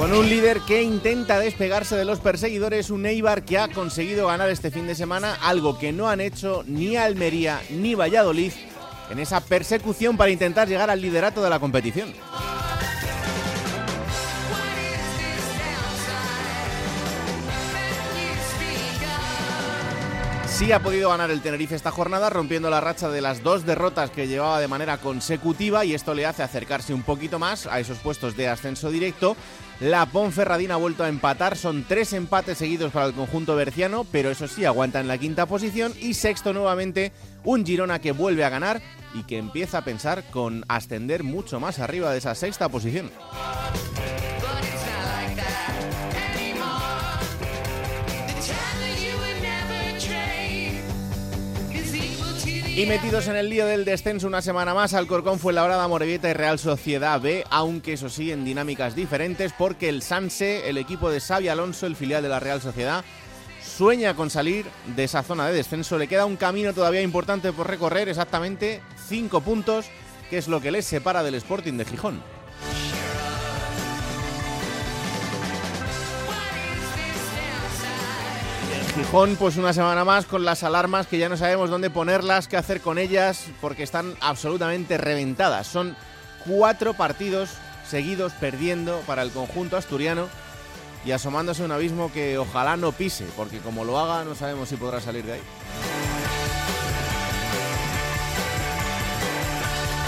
Con un líder que intenta despegarse de los perseguidores, un Eibar que ha conseguido ganar este fin de semana, algo que no han hecho ni Almería ni Valladolid en esa persecución para intentar llegar al liderato de la competición. Sí ha podido ganar el Tenerife esta jornada, rompiendo la racha de las dos derrotas que llevaba de manera consecutiva y esto le hace acercarse un poquito más a esos puestos de ascenso directo. La Ponferradina ha vuelto a empatar, son tres empates seguidos para el conjunto berciano, pero eso sí, aguanta en la quinta posición y sexto nuevamente un Girona que vuelve a ganar y que empieza a pensar con ascender mucho más arriba de esa sexta posición. Y metidos en el lío del descenso una semana más, Alcorcón fue Labrada, Morevieta y Real Sociedad B, aunque eso sí en dinámicas diferentes, porque el Sanse, el equipo de Xavi Alonso, el filial de la Real Sociedad, sueña con salir de esa zona de descenso. Le queda un camino todavía importante por recorrer, exactamente cinco puntos, que es lo que les separa del Sporting de Gijón. Gijón, pues una semana más con las alarmas que ya no sabemos dónde ponerlas, qué hacer con ellas, porque están absolutamente reventadas. Son cuatro partidos seguidos perdiendo para el conjunto asturiano y asomándose a un abismo que ojalá no pise, porque como lo haga no sabemos si podrá salir de ahí.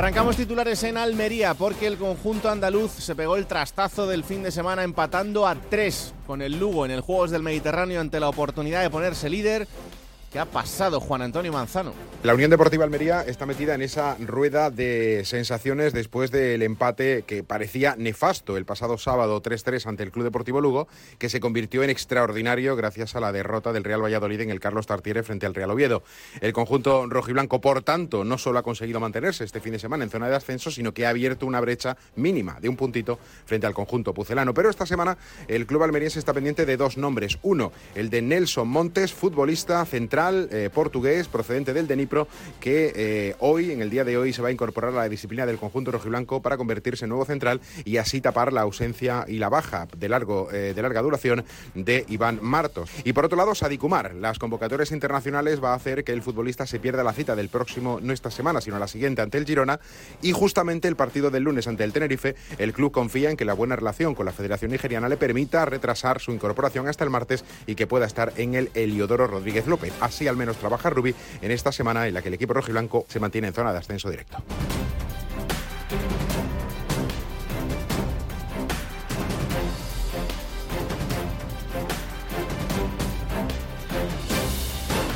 Arrancamos titulares en Almería porque el conjunto andaluz se pegó el trastazo del fin de semana empatando a tres con el Lugo en el Juegos del Mediterráneo ante la oportunidad de ponerse líder ¿Qué ha pasado, Juan Antonio Manzano? La Unión Deportiva Almería está metida en esa rueda de sensaciones después del empate que parecía nefasto el pasado sábado 3-3 ante el Club Deportivo Lugo, que se convirtió en extraordinario gracias a la derrota del Real Valladolid en el Carlos Tartiere frente al Real Oviedo. El conjunto rojiblanco, por tanto, no solo ha conseguido mantenerse este fin de semana en zona de ascenso, sino que ha abierto una brecha mínima de un puntito frente al conjunto pucelano. Pero esta semana el club almeriense está pendiente de dos nombres. Uno, el de Nelson Montes, futbolista central eh, portugués procedente del Denipro que eh, hoy, en el día de hoy, se va a incorporar a la disciplina del conjunto rojiblanco para convertirse en nuevo central y así tapar la ausencia y la baja de, largo, eh, de larga duración de Iván Martos. Y por otro lado, Sadikumar. Las convocatorias internacionales va a hacer que el futbolista se pierda la cita del próximo, no esta semana, sino la siguiente ante el Girona y justamente el partido del lunes ante el Tenerife, el club confía en que la buena relación con la Federación Nigeriana le permita retrasar su incorporación hasta el martes y que pueda estar en el Heliodoro Rodríguez López. Así al menos trabaja Rubí en esta semana en la que el equipo rojiblanco se mantiene en zona de ascenso directo.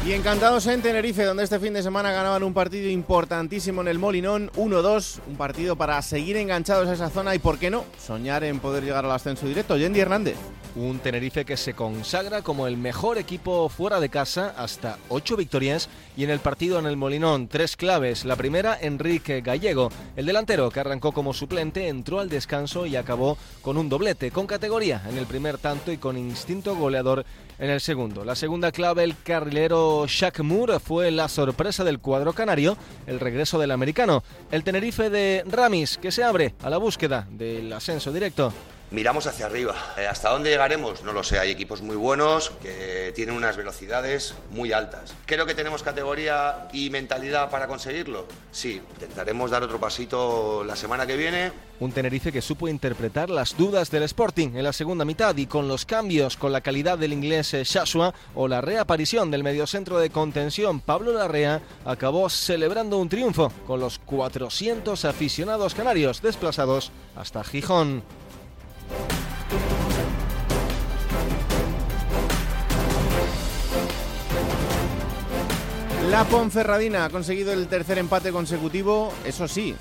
Y encantados en Tenerife, donde este fin de semana ganaban un partido importantísimo en el Molinón, 1-2, un partido para seguir enganchados a esa zona y, ¿por qué no?, soñar en poder llegar al ascenso directo. Yendi Hernández. Un Tenerife que se consagra como el mejor equipo fuera de casa, hasta ocho victorias, y en el partido en el Molinón, tres claves. La primera, Enrique Gallego. El delantero, que arrancó como suplente, entró al descanso y acabó con un doblete, con categoría en el primer tanto y con instinto goleador en el segundo. La segunda clave, el carrilero Shaq Moore, fue la sorpresa del cuadro canario, el regreso del americano. El Tenerife de Ramis, que se abre a la búsqueda del ascenso directo. Miramos hacia arriba. Eh, ¿Hasta dónde llegaremos? No lo sé. Hay equipos muy buenos que tienen unas velocidades muy altas. Creo que tenemos categoría y mentalidad para conseguirlo. Sí, intentaremos dar otro pasito la semana que viene. Un Tenerife que supo interpretar las dudas del Sporting en la segunda mitad y con los cambios, con la calidad del inglés eh, Shashua o la reaparición del mediocentro de contención Pablo Larrea, acabó celebrando un triunfo con los 400 aficionados canarios desplazados hasta Gijón. La Ponferradina ha conseguido el tercer empate consecutivo, eso sí,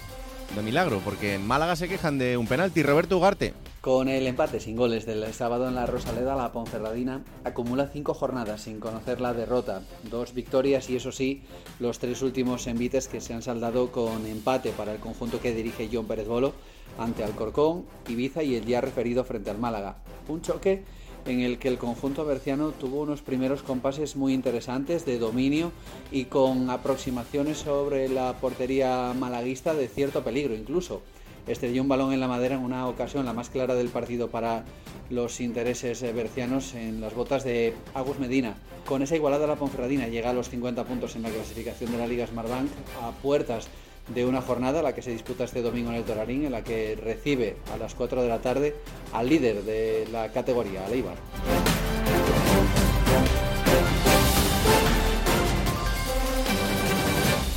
de milagro, porque en Málaga se quejan de un penalti. Roberto Ugarte. Con el empate sin goles del sábado en la Rosaleda, la Ponferradina acumula cinco jornadas sin conocer la derrota, dos victorias y eso sí, los tres últimos envites que se han saldado con empate para el conjunto que dirige John Pérez Bolo ante Alcorcón, Ibiza y el ya referido frente al Málaga. Un choque en el que el conjunto berciano tuvo unos primeros compases muy interesantes de dominio y con aproximaciones sobre la portería malaguista de cierto peligro incluso. Estrelló un balón en la madera en una ocasión, la más clara del partido para los intereses bercianos, en las botas de Agus Medina. Con esa igualada la Ponferradina llega a los 50 puntos en la clasificación de la Liga Smartbank a puertas de una jornada, la que se disputa este domingo en el Torarín, en la que recibe a las 4 de la tarde al líder de la categoría, al Eibar.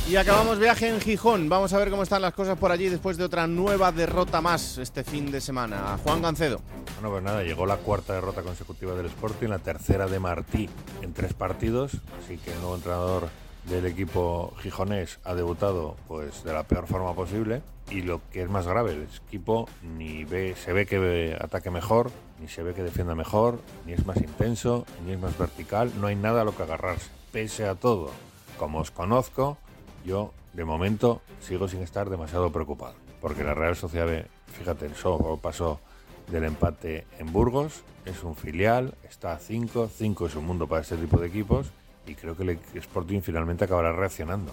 Y acabamos viaje en Gijón. Vamos a ver cómo están las cosas por allí después de otra nueva derrota más este fin de semana. Juan Gancedo. Bueno, pues nada, llegó la cuarta derrota consecutiva del Sporting, la tercera de Martí en tres partidos, así que el nuevo entrenador del equipo gijonés ha debutado pues de la peor forma posible. Y lo que es más grave, el equipo ni ve, se ve que ataque mejor, ni se ve que defienda mejor, ni es más intenso, ni es más vertical, no hay nada a lo que agarrarse. Pese a todo, como os conozco, yo de momento sigo sin estar demasiado preocupado, porque la Real Sociedad fíjate, solo pasó del empate en Burgos, es un filial, está a 5, 5 es un mundo para este tipo de equipos y creo que el Sporting finalmente acabará reaccionando.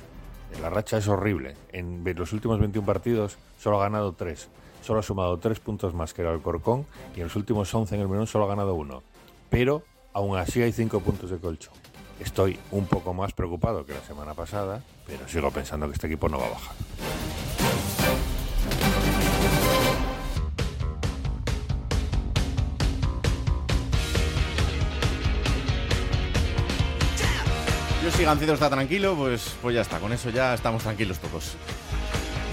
La racha es horrible. En los últimos 21 partidos solo ha ganado 3. Solo ha sumado 3 puntos más que el Alcorcón y en los últimos 11 en el menú solo ha ganado 1. Pero aún así hay 5 puntos de colchón. Estoy un poco más preocupado que la semana pasada, pero sigo pensando que este equipo no va a bajar. Si Gancido está tranquilo, pues, pues ya está, con eso ya estamos tranquilos todos.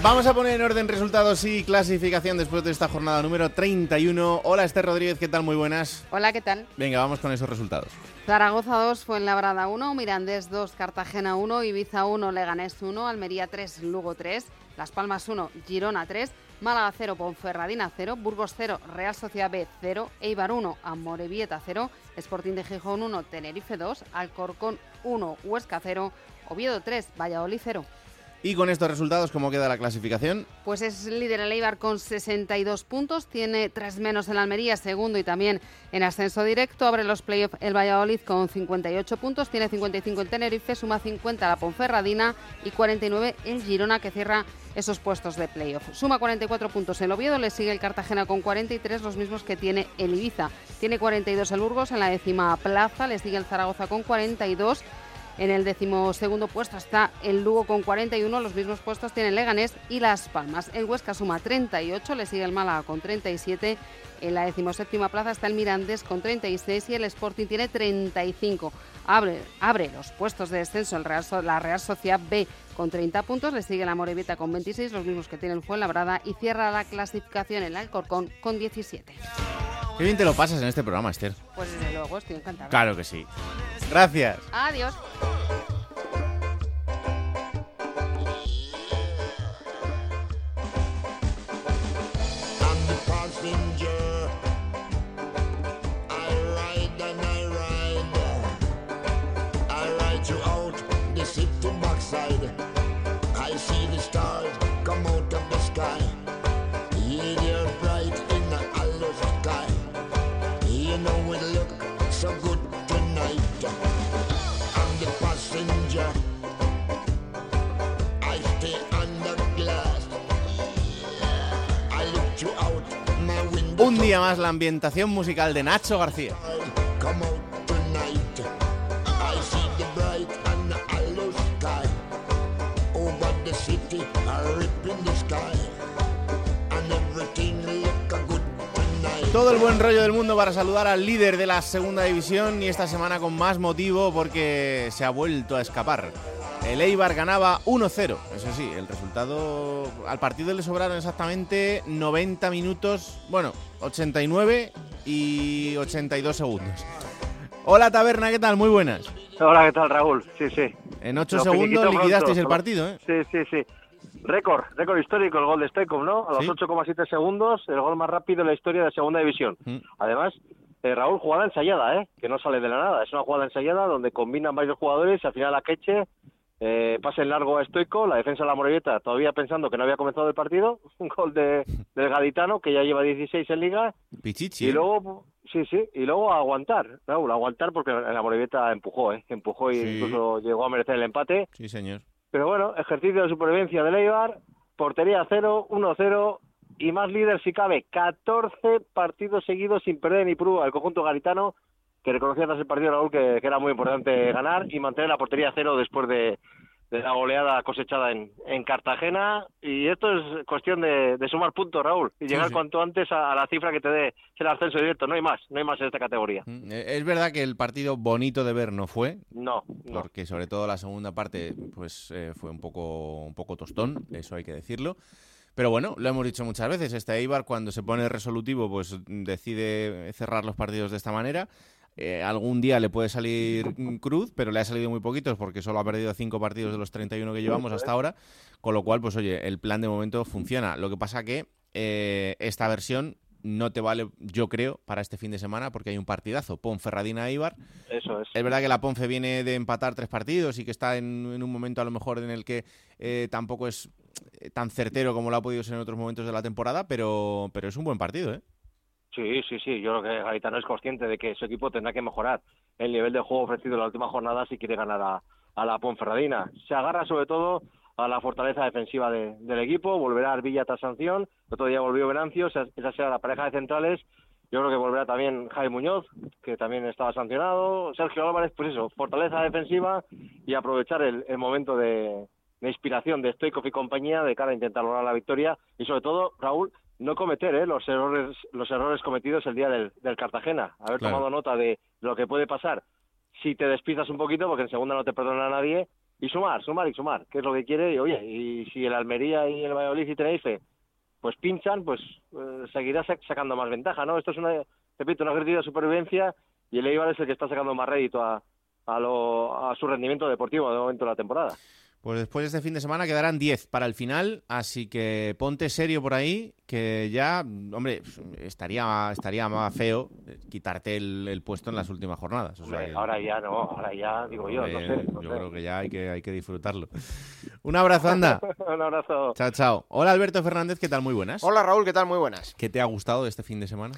Vamos a poner en orden resultados y clasificación después de esta jornada número 31. Hola Esther Rodríguez, ¿qué tal? Muy buenas. Hola, ¿qué tal? Venga, vamos con esos resultados. Zaragoza 2, Fuenlabrada 1, Mirandés 2, Cartagena 1, Ibiza 1, Leganés 1, Almería 3, Lugo 3, Las Palmas 1, Girona 3, Málaga 0, Ponferradina 0, Burgos 0, Real Sociedad B 0, Eibar 1, Amorebieta 0, Sporting de Gijón 1, Tenerife 2, Alcorcón 1, Huesca 0, Oviedo 3, Valladolid 0. Y con estos resultados, ¿cómo queda la clasificación? Pues es líder el Eibar con 62 puntos, tiene tres menos en Almería, segundo y también en ascenso directo. Abre los playoffs el Valladolid con 58 puntos, tiene 55 el Tenerife, suma 50 la Ponferradina y 49 el Girona que cierra esos puestos de playoff. Suma 44 puntos el Oviedo, le sigue el Cartagena con 43, los mismos que tiene el Ibiza. Tiene 42 el Burgos en la décima plaza, le sigue el Zaragoza con 42 en el decimosegundo puesto está el Lugo con 41, los mismos puestos tienen Leganés y Las Palmas. El Huesca suma 38, le sigue el Málaga con 37. En la decimoséptima plaza está el Mirandés con 36 y el Sporting tiene 35. Abre, abre los puestos de descenso el Real, la Real Sociedad B con 30 puntos, le sigue la Morevieta con 26, los mismos que tiene el Fuenlabrada y cierra la clasificación el Alcorcón con 17. Qué bien te lo pasas en este programa, Esther. Pues desde luego, estoy encantada. Claro que sí. Gracias. Adiós. I see the stars come out of the sky. Yeah, they're bright in the hollow sky. You know it look so good tonight. I'm the passenger. I stay under glass. I look you out my window. Un día más la ambientación musical de Nacho García. Todo el buen rollo del mundo para saludar al líder de la segunda división y esta semana con más motivo porque se ha vuelto a escapar. El Eibar ganaba 1-0, eso sí, el resultado al partido le sobraron exactamente 90 minutos, bueno, 89 y 82 segundos. Hola Taberna, ¿qué tal? Muy buenas. Hola, ¿qué tal Raúl? Sí, sí. En 8 segundos liquidasteis el partido, ¿eh? Sí, sí, sí. Récord, récord histórico el gol de Stoikov, ¿no? A los 8,7 segundos, el gol más rápido en la historia de Segunda División. Mm. Además, eh, Raúl, jugada ensayada, ¿eh? Que no sale de la nada. Es una jugada ensayada donde combinan varios jugadores y al final a Queche eh, pase en largo a Stoico, la defensa de la Morelleta todavía pensando que no había comenzado el partido, un gol de, del Gaditano que ya lleva 16 en liga Pichichi. y ¿eh? luego sí, sí, y luego aguantar, Raúl, aguantar porque la Morelleta empujó, ¿eh? Empujó y Sí. incluso llegó a merecer el empate. Sí, señor. Pero bueno, ejercicio de supervivencia de Eibar, portería 0, 1-0 y más líder si cabe, 14 partidos seguidos sin perder ni prueba. El conjunto garitano, que reconocía tras el partido Raúl que, que era muy importante ganar y mantener la portería cero después de, de la goleada cosechada en, en Cartagena. Y esto es cuestión de, de sumar puntos, Raúl, y llegar sí. cuanto antes a, a la cifra que te dé el ascenso directo. No hay más, no hay más en esta categoría. Mm, eh, Es verdad que el partido bonito de ver no fue, No, no. porque sobre todo la segunda parte pues eh, fue un poco un poco tostón, eso hay que decirlo. Pero bueno, lo hemos dicho muchas veces, este Eibar cuando se pone resolutivo pues decide cerrar los partidos de esta manera. Eh, algún día le puede salir cruz, pero le ha salido muy poquitos porque solo ha perdido cinco partidos de los 31 que llevamos hasta ahora, con lo cual pues oye, el plan de momento funciona. Lo que pasa que eh, esta versión no te vale, yo creo, para este fin de semana porque hay un partidazo, Ponferradina-Eibar. Eso es. Es verdad que la Ponce viene de empatar tres partidos y que está en, en un momento a lo mejor en el que eh, tampoco es eh, tan certero como lo ha podido ser en otros momentos de la temporada, pero, pero es un buen partido, ¿eh? Sí, sí, sí. Yo creo que Garitano es consciente de que su equipo tendrá que mejorar el nivel de juego ofrecido en la última jornada si quiere ganar a, la Ponferradina. Se agarra sobre todo a la fortaleza defensiva de- del equipo, volverá Arvilla tras sanción, el otro día volvió Venancio, esa, esa será la pareja de centrales. Yo creo que volverá también Jaime Muñoz, que también estaba sancionado. Sergio Álvarez, pues eso, fortaleza defensiva y aprovechar el, el momento de, de inspiración de Stoikov y compañía de cara a intentar lograr la victoria. Y sobre todo, Raúl, no cometer ¿eh? los errores los errores cometidos el día del, del Cartagena. Haber Claro. tomado nota de lo que puede pasar si te despistas un poquito, porque en segunda no te perdona nadie. Y sumar, sumar y sumar, que es lo que quiere. Y oye, y si el Almería y el Valladolid y Tenerife pues pinchan, pues eh, seguirá sac- sacando más ventaja, ¿no? Esto es una, repito, un ejercicio de supervivencia y el Eibar es el que está sacando más rédito a, a, lo, a su rendimiento deportivo de momento de la temporada. Pues después de este fin de semana quedarán 10 para el final, así que ponte serio por ahí, que ya, hombre, estaría, estaría más feo eh, quitarte el, el puesto en las últimas jornadas. O sea Hombre, que- ahora ya no, ahora ya digo yo, no Hombre, sé. no yo sé. creo que ya hay que, hay que disfrutarlo. Un abrazo, anda. Un abrazo. Chao, chao. Hola, Alberto Fernández, ¿qué tal? Muy buenas. Hola Raúl, ¿qué tal? Muy buenas. ¿Qué te ha gustado de este fin de semana?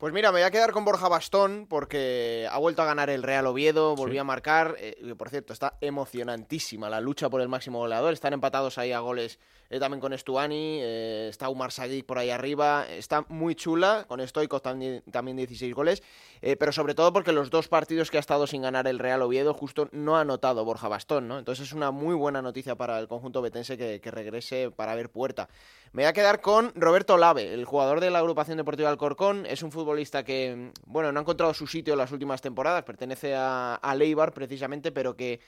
Pues mira, me voy a quedar con Borja Bastón porque ha vuelto a ganar el Real Oviedo, volvió Sí. a marcar. eh, por cierto, está emocionantísima la lucha por el máximo goleador. Están empatados ahí a goles eh, también con Estuani, eh, está Umar Sadik por ahí arriba. Está muy chula, con Stoikov también, también 16 goles. eh, pero sobre todo porque los dos partidos que ha estado sin ganar el Real Oviedo justo no ha anotado Borja Bastón, ¿no? Entonces es una muy buena noticia para el conjunto betense que, que regrese para ver puerta. Me voy a quedar con Roberto Lave, el jugador de la agrupación deportiva Alcorcón. Es un futbolista que, bueno, no ha encontrado su sitio en las últimas temporadas, pertenece a, a Leibar precisamente, pero que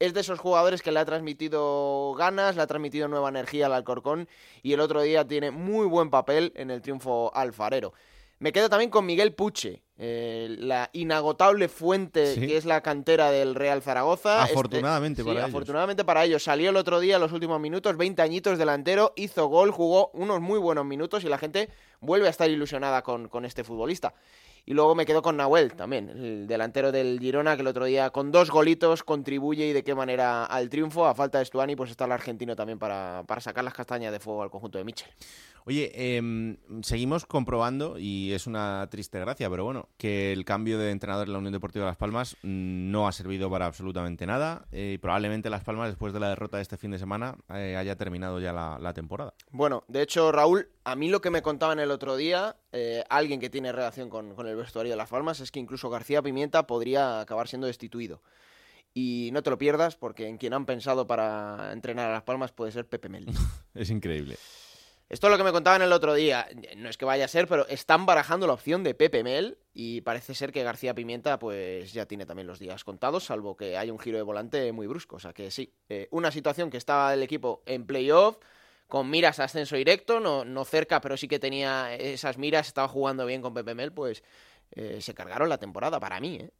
es de esos jugadores que le ha transmitido ganas, le ha transmitido nueva energía al Alcorcón y el otro día tiene muy buen papel en el triunfo alfarero. Me quedo también con Miguel Puche, eh, la inagotable fuente Sí. que es la cantera del Real Zaragoza. Este- Afortunadamente sí, para ellos. afortunadamente para ellos. Salió el otro día en los últimos minutos, 20 añitos delantero, hizo gol, jugó unos muy buenos minutos y la gente vuelve a estar ilusionada con, con este futbolista. Y luego me quedo con Nahuel también, el delantero del Girona, que el otro día con dos golitos contribuye y de qué manera al triunfo. A falta de Stuani, pues está el argentino también para, para sacar las castañas de fuego al conjunto de Michel. Oye, em, seguimos comprobando, y es una triste gracia, pero bueno, que el cambio de entrenador en la Unión Deportiva Las Palmas no ha servido para absolutamente nada. eh, y probablemente Las Palmas, después de la derrota de este fin de semana, eh, haya terminado ya la, la temporada. Bueno, de hecho, Raúl, A mí lo que me contaban el otro día, eh, alguien que tiene relación con, con el vestuario de Las Palmas, es que incluso García Pimienta podría acabar siendo destituido. Y no te lo pierdas porque en quien han pensado para entrenar a Las Palmas puede ser Pepe Mel. Es increíble. Esto es lo que me contaban el otro día. No es que vaya a ser, pero están barajando la opción de Pepe Mel y parece ser que García Pimienta pues ya tiene también los días contados, salvo que hay un giro de volante muy brusco. O sea que sí, eh, una situación que estaba el equipo en playoff, con miras a ascenso directo, no, no cerca, pero sí que tenía esas miras, estaba jugando bien con Pepe Mel, pues eh, se cargaron la temporada para mí. ¿eh?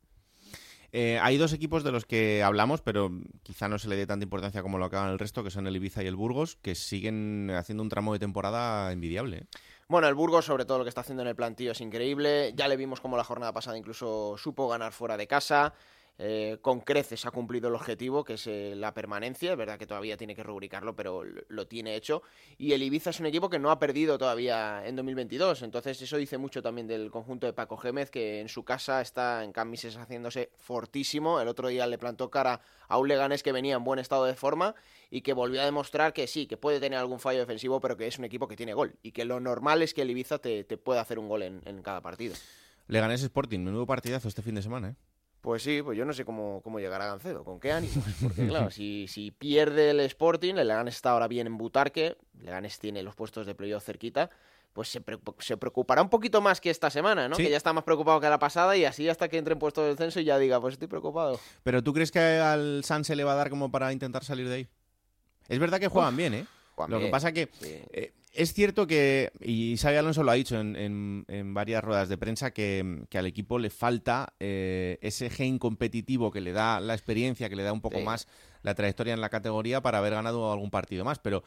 Eh, hay dos equipos de los que hablamos, pero quizá no se le dé tanta importancia como lo acaban el resto, que son el Ibiza y el Burgos, que siguen haciendo un tramo de temporada envidiable. ¿eh? Bueno, el Burgos, sobre todo lo que está haciendo en el plantillo, es increíble. Ya le vimos como la jornada pasada incluso supo ganar fuera de casa. Eh, con creces ha cumplido el objetivo, que es eh, la permanencia. Es verdad que todavía tiene que rubricarlo, pero lo, tiene hecho. Y el Ibiza es un equipo que no ha perdido todavía en 2022. Entonces, eso dice mucho también del conjunto de Paco Gémez, que en su casa está en Camises haciéndose fortísimo. El otro día le plantó cara a un Leganés que venía en buen estado de forma y que volvió a demostrar que sí, que puede tener algún fallo defensivo, pero que es un equipo que tiene gol. Y que lo normal es que el Ibiza te, te pueda hacer un gol en, en cada partido. Leganés Sporting, menudo partidazo este fin de semana, ¿eh? Pues sí, pues yo no sé cómo, cómo llegará Gancedo, con qué ánimos. Porque claro, si, si pierde el Sporting, el Leganés está ahora bien en Butarque, Leganés tiene los puestos de playoff cerquita, pues se, pre se, preocupará un poquito más que esta semana, ¿no? Sí. Que ya está más preocupado que la pasada y así hasta que entre en puesto de descenso y ya diga, pues estoy preocupado. Pero ¿tú crees que al San se le va a dar como para intentar salir de ahí? Es verdad que juegan Uf, bien, ¿eh? Lo que pasa que eh, es cierto que, y Xavi Alonso lo ha dicho en, en- en varias ruedas de prensa, que, que al equipo le falta eh, ese gen competitivo que le da la experiencia, que le da un poco Sí. más la trayectoria en la categoría para haber ganado algún partido más. Pero,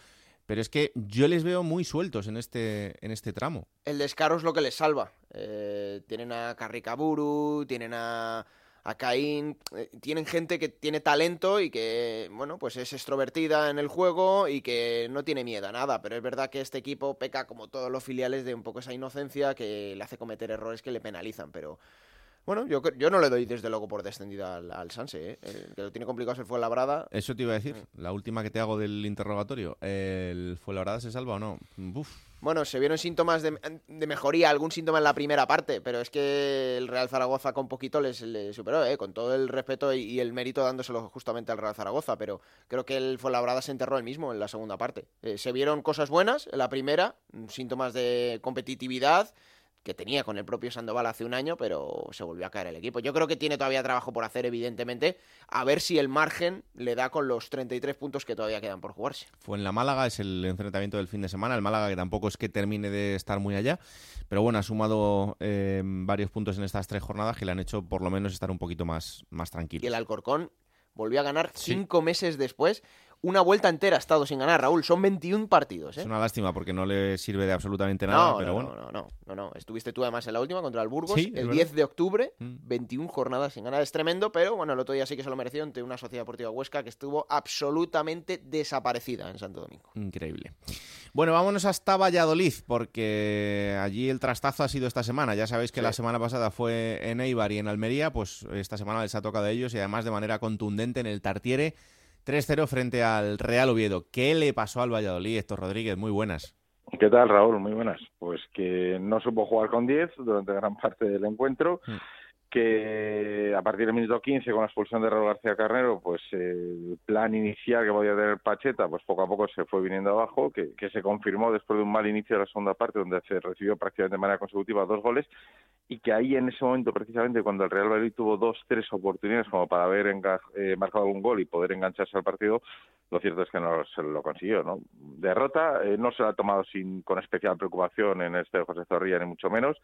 pero es que yo les veo muy sueltos en este, en este tramo. El descaro es lo que les salva. Eh, tienen a Carricaburu, tienen a, a Caín, eh, tienen gente que tiene talento y que, bueno, pues es extrovertida en el juego y que no tiene miedo a nada. Pero es verdad que este equipo peca, como todos los filiales, de un poco esa inocencia que le hace cometer errores que le penalizan. Pero, bueno, yo, yo no le doy desde luego por descendida al, al Sanse. ¿eh? El que lo tiene complicado se fue Labrada. Eso te iba a decir, la última que te hago del interrogatorio. ¿El Fuenlabrada se salva o no? Uf, Bueno, se vieron síntomas de, de mejoría, algún síntoma en la primera parte, pero es que el Real Zaragoza con poquito les, les superó, ¿eh? con todo el respeto y, y el mérito dándoselo justamente al Real Zaragoza, pero creo que el Fuenlabrada se enterró el mismo en la segunda parte. Eh, se vieron cosas buenas en la primera, mm, síntomas de competitividad que tenía con el propio Sandoval hace un año, pero se volvió a caer el equipo. Yo creo que tiene todavía trabajo por hacer, evidentemente, a ver si el margen le da con los 33 puntos que todavía quedan por jugarse. Fue en la Málaga, es el enfrentamiento del fin de semana. El Málaga que tampoco es que termine de estar muy allá, pero bueno, ha sumado eh, varios puntos en estas tres jornadas que le han hecho por lo menos estar un poquito más, más tranquilo. Y el Alcorcón volvió a ganar cinco meses después. Una vuelta entera ha estado sin ganar, Raúl. Son 21 partidos, ¿eh? Es una lástima porque no le sirve de absolutamente nada, no, pero no, bueno. no, no, no, no. Estuviste tú además en la última contra el Burgos, Sí, el verdad. 10 de octubre, Mm. 21 jornadas sin ganar. Es tremendo, pero bueno, el otro día sí que se lo mereció ante una Sociedad Deportiva Huesca que estuvo absolutamente desaparecida en Santo Domingo. Increíble. Bueno, vámonos hasta Valladolid, porque allí el trastazo ha sido esta semana. Ya sabéis que Sí. la semana pasada fue en Eibar y en Almería, pues esta semana les ha tocado a ellos y además de manera contundente en el Tartiere 3-0 frente al Real Oviedo. ¿Qué le pasó al Valladolid, Héctor Rodríguez? Muy buenas. ¿Qué tal, Raúl? Muy buenas. Pues que no supo jugar con 10 durante gran parte del encuentro, Mm. Que a partir del minuto 15 con la expulsión de Raúl García Carnero, pues el plan inicial que podía tener Pacheta, pues poco a poco se fue viniendo abajo, que, que se confirmó después de un mal inicio de la segunda parte, donde se recibió prácticamente de manera consecutiva dos goles, y que ahí en ese momento, precisamente cuando el Real Valladolid tuvo dos, tres oportunidades como para haber eh, marcado algún gol y poder engancharse al partido, lo cierto es que no se lo consiguió, ¿no? Derrota, eh, no se la ha tomado sin, con especial preocupación en este José Zorrilla, ni mucho menos.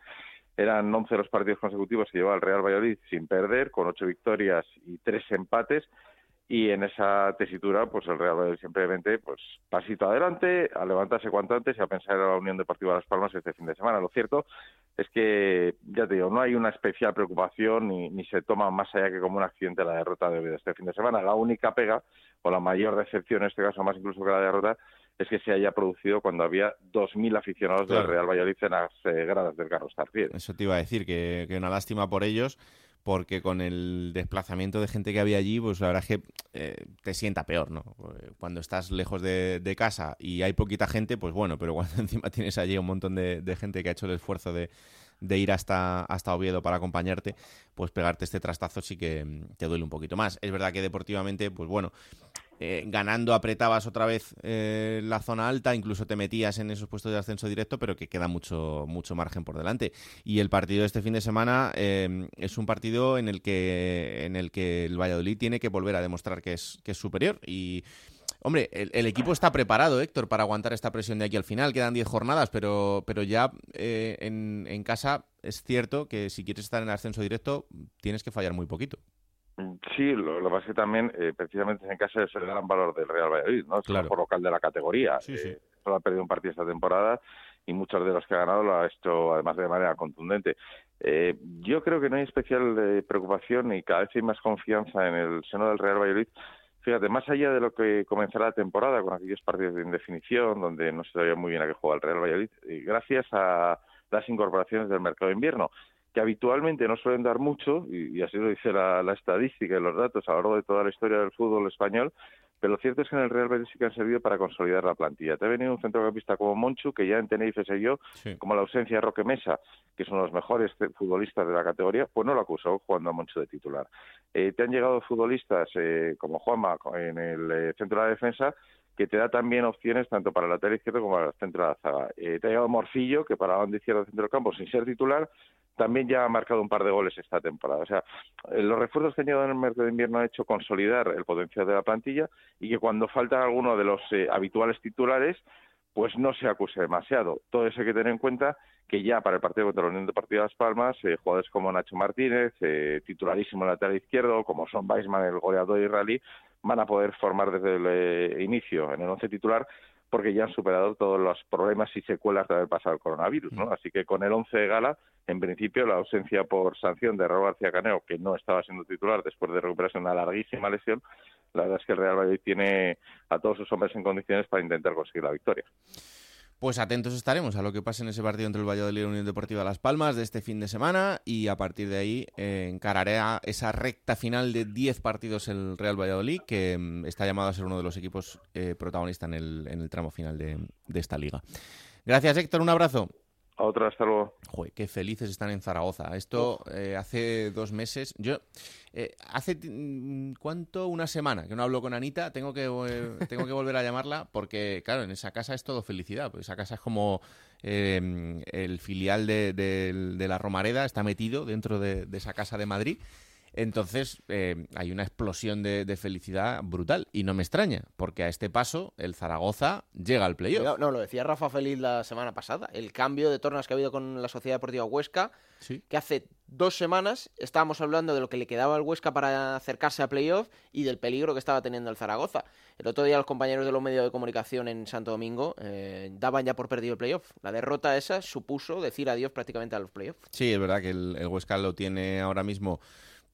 Eran 11 los partidos consecutivos que llevaba el Real Valladolid sin perder, con ocho victorias y tres empates. Y en esa tesitura, pues el Real Valladolid simplemente, pues pasito adelante, a levantarse cuanto antes y a pensar en la Unión Deportiva Las Palmas este fin de semana. Lo cierto es que, ya te digo, no hay una especial preocupación ni, ni se toma más allá que como un accidente la derrota de este fin de semana. La única pega, o la mayor decepción en este caso, más incluso que la derrota, es que se haya producido cuando había 2.000 aficionados Claro. del Real Valladolid en las eh, gradas del Carlos Tartiere. Eso te iba a decir, que, que una lástima por ellos, porque con el desplazamiento de gente que había allí, pues la verdad es que eh, te sienta peor, ¿no? Cuando estás lejos de, casa y hay poquita gente, pues bueno, pero cuando encima tienes allí un montón de, gente que ha hecho el esfuerzo de, ir hasta, hasta Oviedo para acompañarte, pues pegarte este trastazo sí que mm, te duele un poquito más. Es verdad que deportivamente, pues bueno, eh, ganando apretabas otra vez eh, la zona alta, incluso te metías en esos puestos de ascenso directo, pero que queda mucho, mucho margen por delante. Y el partido de este fin de semana eh, es un partido en el que en el que el Valladolid tiene que volver a demostrar que es, que es superior. Y Hombre, el, equipo está preparado, Héctor, para aguantar esta presión de aquí al final. Quedan 10 jornadas, pero, pero ya en, en, casa es cierto que si quieres estar en ascenso directo tienes que fallar muy poquito. Sí, lo, lo que pasa es que también, eh, precisamente en casa es el gran valor del Real Valladolid, ¿no? Es el mejor local de la categoría. Sí, sí. Eh, solo ha perdido un partido esta temporada y muchos de los que ha ganado lo ha hecho además de manera contundente. Eh, yo creo que no hay especial preocupación y cada vez hay más confianza en el seno del Real Valladolid. Fíjate, más allá de lo que comenzará la temporada con aquellos partidos de indefinición donde no se sabía muy bien a qué juega el Real Valladolid, gracias a las incorporaciones del mercado de invierno que habitualmente no suelen dar mucho, y, así lo dice la, estadística y los datos a lo largo de toda la historia del fútbol español, pero lo cierto es que en el Real Betis sí que han servido para consolidar la plantilla. Te ha venido un centrocampista como Monchu, que ya en Tenerife se yo, como la ausencia de Roque Mesa, que es uno de los mejores futbolistas de la categoría, pues no lo acusó jugando a Monchu de titular. Eh, te han llegado futbolistas eh, como Juanma en el eh, centro de la defensa, que te da también opciones tanto para el lateral izquierdo como para el centro de la zaga. te ha llegado Morcillo, que para la banda izquierda del centro del campo, sin ser titular, también ya ha marcado un par de goles esta temporada. O sea, eh, los refuerzos que han llegado en el mercado de invierno han hecho consolidar el potencial de la plantilla y que cuando falta alguno de los eh, habituales titulares, pues no se acuse demasiado. Todo eso hay que tener en cuenta que ya para el partido contra la Unión Deportiva Las Palmas, eh, jugadores como Nacho Martínez, eh, titularísimo lateral izquierdo, como son Weisman, el goleador israelí, van a poder formar desde el inicio en el once titular porque ya han superado todos los problemas y secuelas de haber pasado el coronavirus, ¿no? Mm. Así que con el 11 de gala, en principio, la ausencia por sanción de Raúl García Caneo, que no estaba siendo titular después de recuperarse una larguísima lesión, la verdad es que el Real Madrid tiene a todos sus hombres en condiciones para intentar conseguir la victoria. Pues atentos estaremos a lo que pase en ese partido entre el Valladolid y la Unión Deportiva Las Palmas de este fin de semana y a partir de ahí eh, encararé a esa recta final de 10 partidos el Real Valladolid que mm, está llamado a ser uno de los equipos eh, protagonistas en el, en el tramo final de, de esta liga. Gracias Héctor, un abrazo. A otra, hasta luego. Joder, qué felices están en Zaragoza. Esto eh, hace dos meses. Yo, eh, hace, mm, ¿cuánto? Una semana que no hablo con Anita. Tengo que, eh, tengo que volver a llamarla porque, claro, en esa casa es todo felicidad. Pues esa casa es como em, el filial de, de, la Romareda, está metido dentro de, de esa casa de Madrid. Entonces eh, hay una explosión de, felicidad brutal y no me extraña, porque a este paso el Zaragoza llega al playoff. No, lo decía Rafa Feliz la semana pasada, el cambio de tornas que ha habido con la Sociedad Deportiva Huesca, que hace dos semanas estábamos hablando de lo que le quedaba al Huesca para acercarse a playoff y del peligro que estaba teniendo el Zaragoza. El otro día los compañeros de los medios de comunicación en Santo Domingo eh, daban ya por perdido el playoff. La derrota esa supuso decir adiós prácticamente a los playoffs. Sí, es verdad que el Huesca lo tiene ahora mismo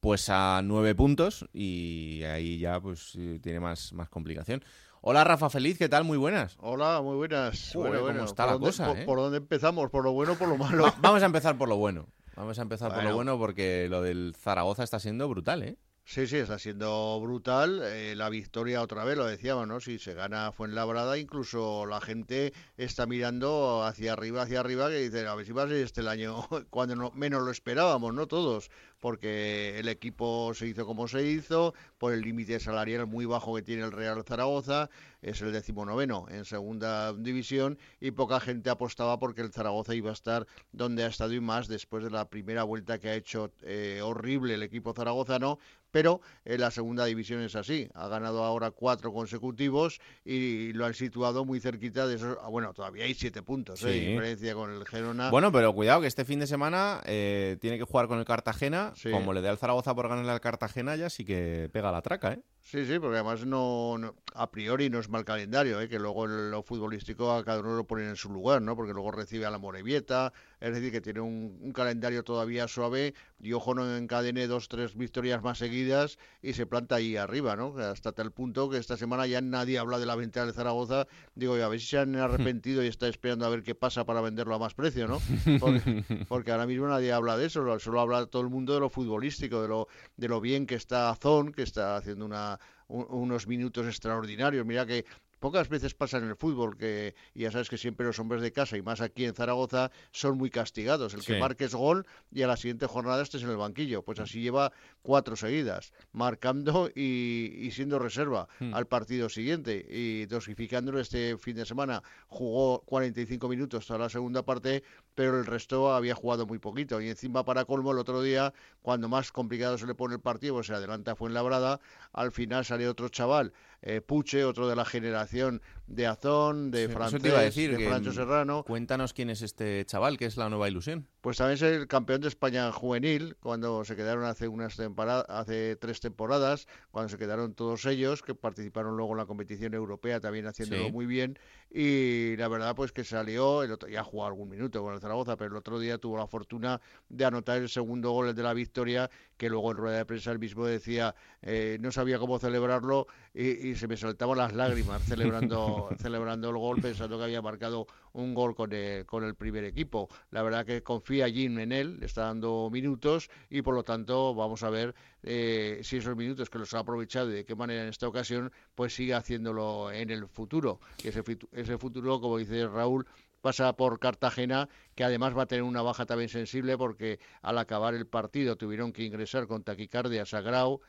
pues a nueve puntos y ahí ya pues tiene más, más complicación. Hola Rafa Feliz, ¿qué tal? Muy buenas. Hola, muy buenas. bueno, ¿Cómo está la cosa? Eh? Por, dónde empezamos? ¿Por lo bueno o por lo malo? vamos a empezar por lo bueno. Vamos a empezar por lo bueno porque lo del Zaragoza está siendo brutal, ¿eh? Sí, sí, está siendo brutal. Eh, la victoria otra vez, lo decíamos, ¿no? Si se gana Fuenlabrada, incluso la gente está mirando hacia arriba, hacia arriba, que dice, a ver si va a ser este el año cuando no, menos lo esperábamos, ¿no? Todos, porque el equipo se hizo como se hizo, por el límite salarial muy bajo que tiene el Real Zaragoza, es el decimonoveno en segunda división, y poca gente apostaba porque el Zaragoza iba a estar donde ha estado y más después de la primera vuelta que ha hecho eh, horrible el equipo zaragozano, pero en la segunda división es así. Ha ganado ahora cuatro consecutivos y lo han situado muy cerquita de esos. Ah, bueno, todavía hay siete puntos ¿eh? de diferencia con el Gerona. Bueno, pero cuidado que este fin de semana eh, tiene que jugar con el Cartagena. Como le dé al Zaragoza por ganarle al Cartagena, ya sí que pega la traca, ¿eh? Sí, sí, porque además no, a priori no es mal calendario, ¿eh? que luego lo futbolístico a cada uno lo ponen en su lugar, ¿no? Porque luego recibe a la Morevieta, es decir, que tiene un, calendario todavía suave y ojo no encadene dos, tres victorias más seguidas y se planta ahí arriba, ¿no? Hasta tal punto que esta semana ya nadie habla de la venta de Zaragoza. Digo, a ver si se han arrepentido y está esperando a ver qué pasa para venderlo a más precio, ¿no? Porque, porque ahora mismo nadie habla de eso, solo habla todo el mundo de lo futbolístico, de lo, de lo bien que está Azón, que está haciendo una, unos minutos extraordinarios. Mira que Pocas veces pasa en el fútbol que ya sabes que siempre los hombres de casa y más aquí en Zaragoza son muy castigados. El que marque es gol y a la siguiente jornada estés en el banquillo. Pues así lleva cuatro seguidas, marcando y, siendo reserva hmm. al partido siguiente y dosificándolo este fin de semana. Jugó 45 minutos toda la segunda parte, pero el resto había jugado muy poquito. Y encima para colmo el otro día, cuando más complicado se le pone el partido, pues se adelanta Fuenlabrada, al final sale otro chaval eh, Puche, otro de la generación de Azón, de Francés, de Francho Serrano. Cuéntanos quién es este chaval, que es la nueva ilusión. Pues también es el campeón de España juvenil, cuando se quedaron hace unas temporadas, hace tres temporadas, cuando se quedaron todos ellos, que participaron luego en la competición europea, también haciéndolo muy bien. Y la verdad, pues que salió, el otro, ya jugado algún minuto con el Zaragoza, pero el otro día tuvo la fortuna de anotar el segundo gol de la victoria, que luego en rueda de prensa el mismo decía, eh, no sabía cómo celebrarlo y, se me saltaban las lágrimas celebrando, celebrando el gol, pensando que había marcado un gol con el, con el primer equipo. La verdad que confía Jim en él, le está dando minutos y por lo tanto vamos a ver eh, si esos minutos que los ha aprovechado y de qué manera en esta ocasión, pues sigue haciéndolo en el futuro. Ese, ese futuro, como dice Raúl, pasa por Cartagena, que además va a tener una baja también sensible porque al acabar el partido tuvieron que ingresar con taquicardia a Sagrau,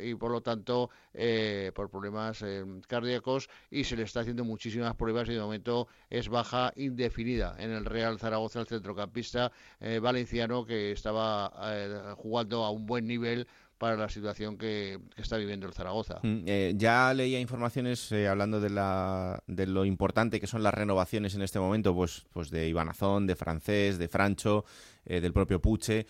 y por lo tanto eh, por problemas eh, cardíacos y se le está haciendo muchísimas pruebas y de momento es baja indefinida en el Real Zaragoza el centrocampista eh, valenciano que estaba jugando a un buen nivel para la situación que, está viviendo el Zaragoza. Mm, ya leía informaciones hablando de, la, de lo importante que son las renovaciones en este momento, pues, pues de Iván Azón, de Francés, de Francho, del propio Puche.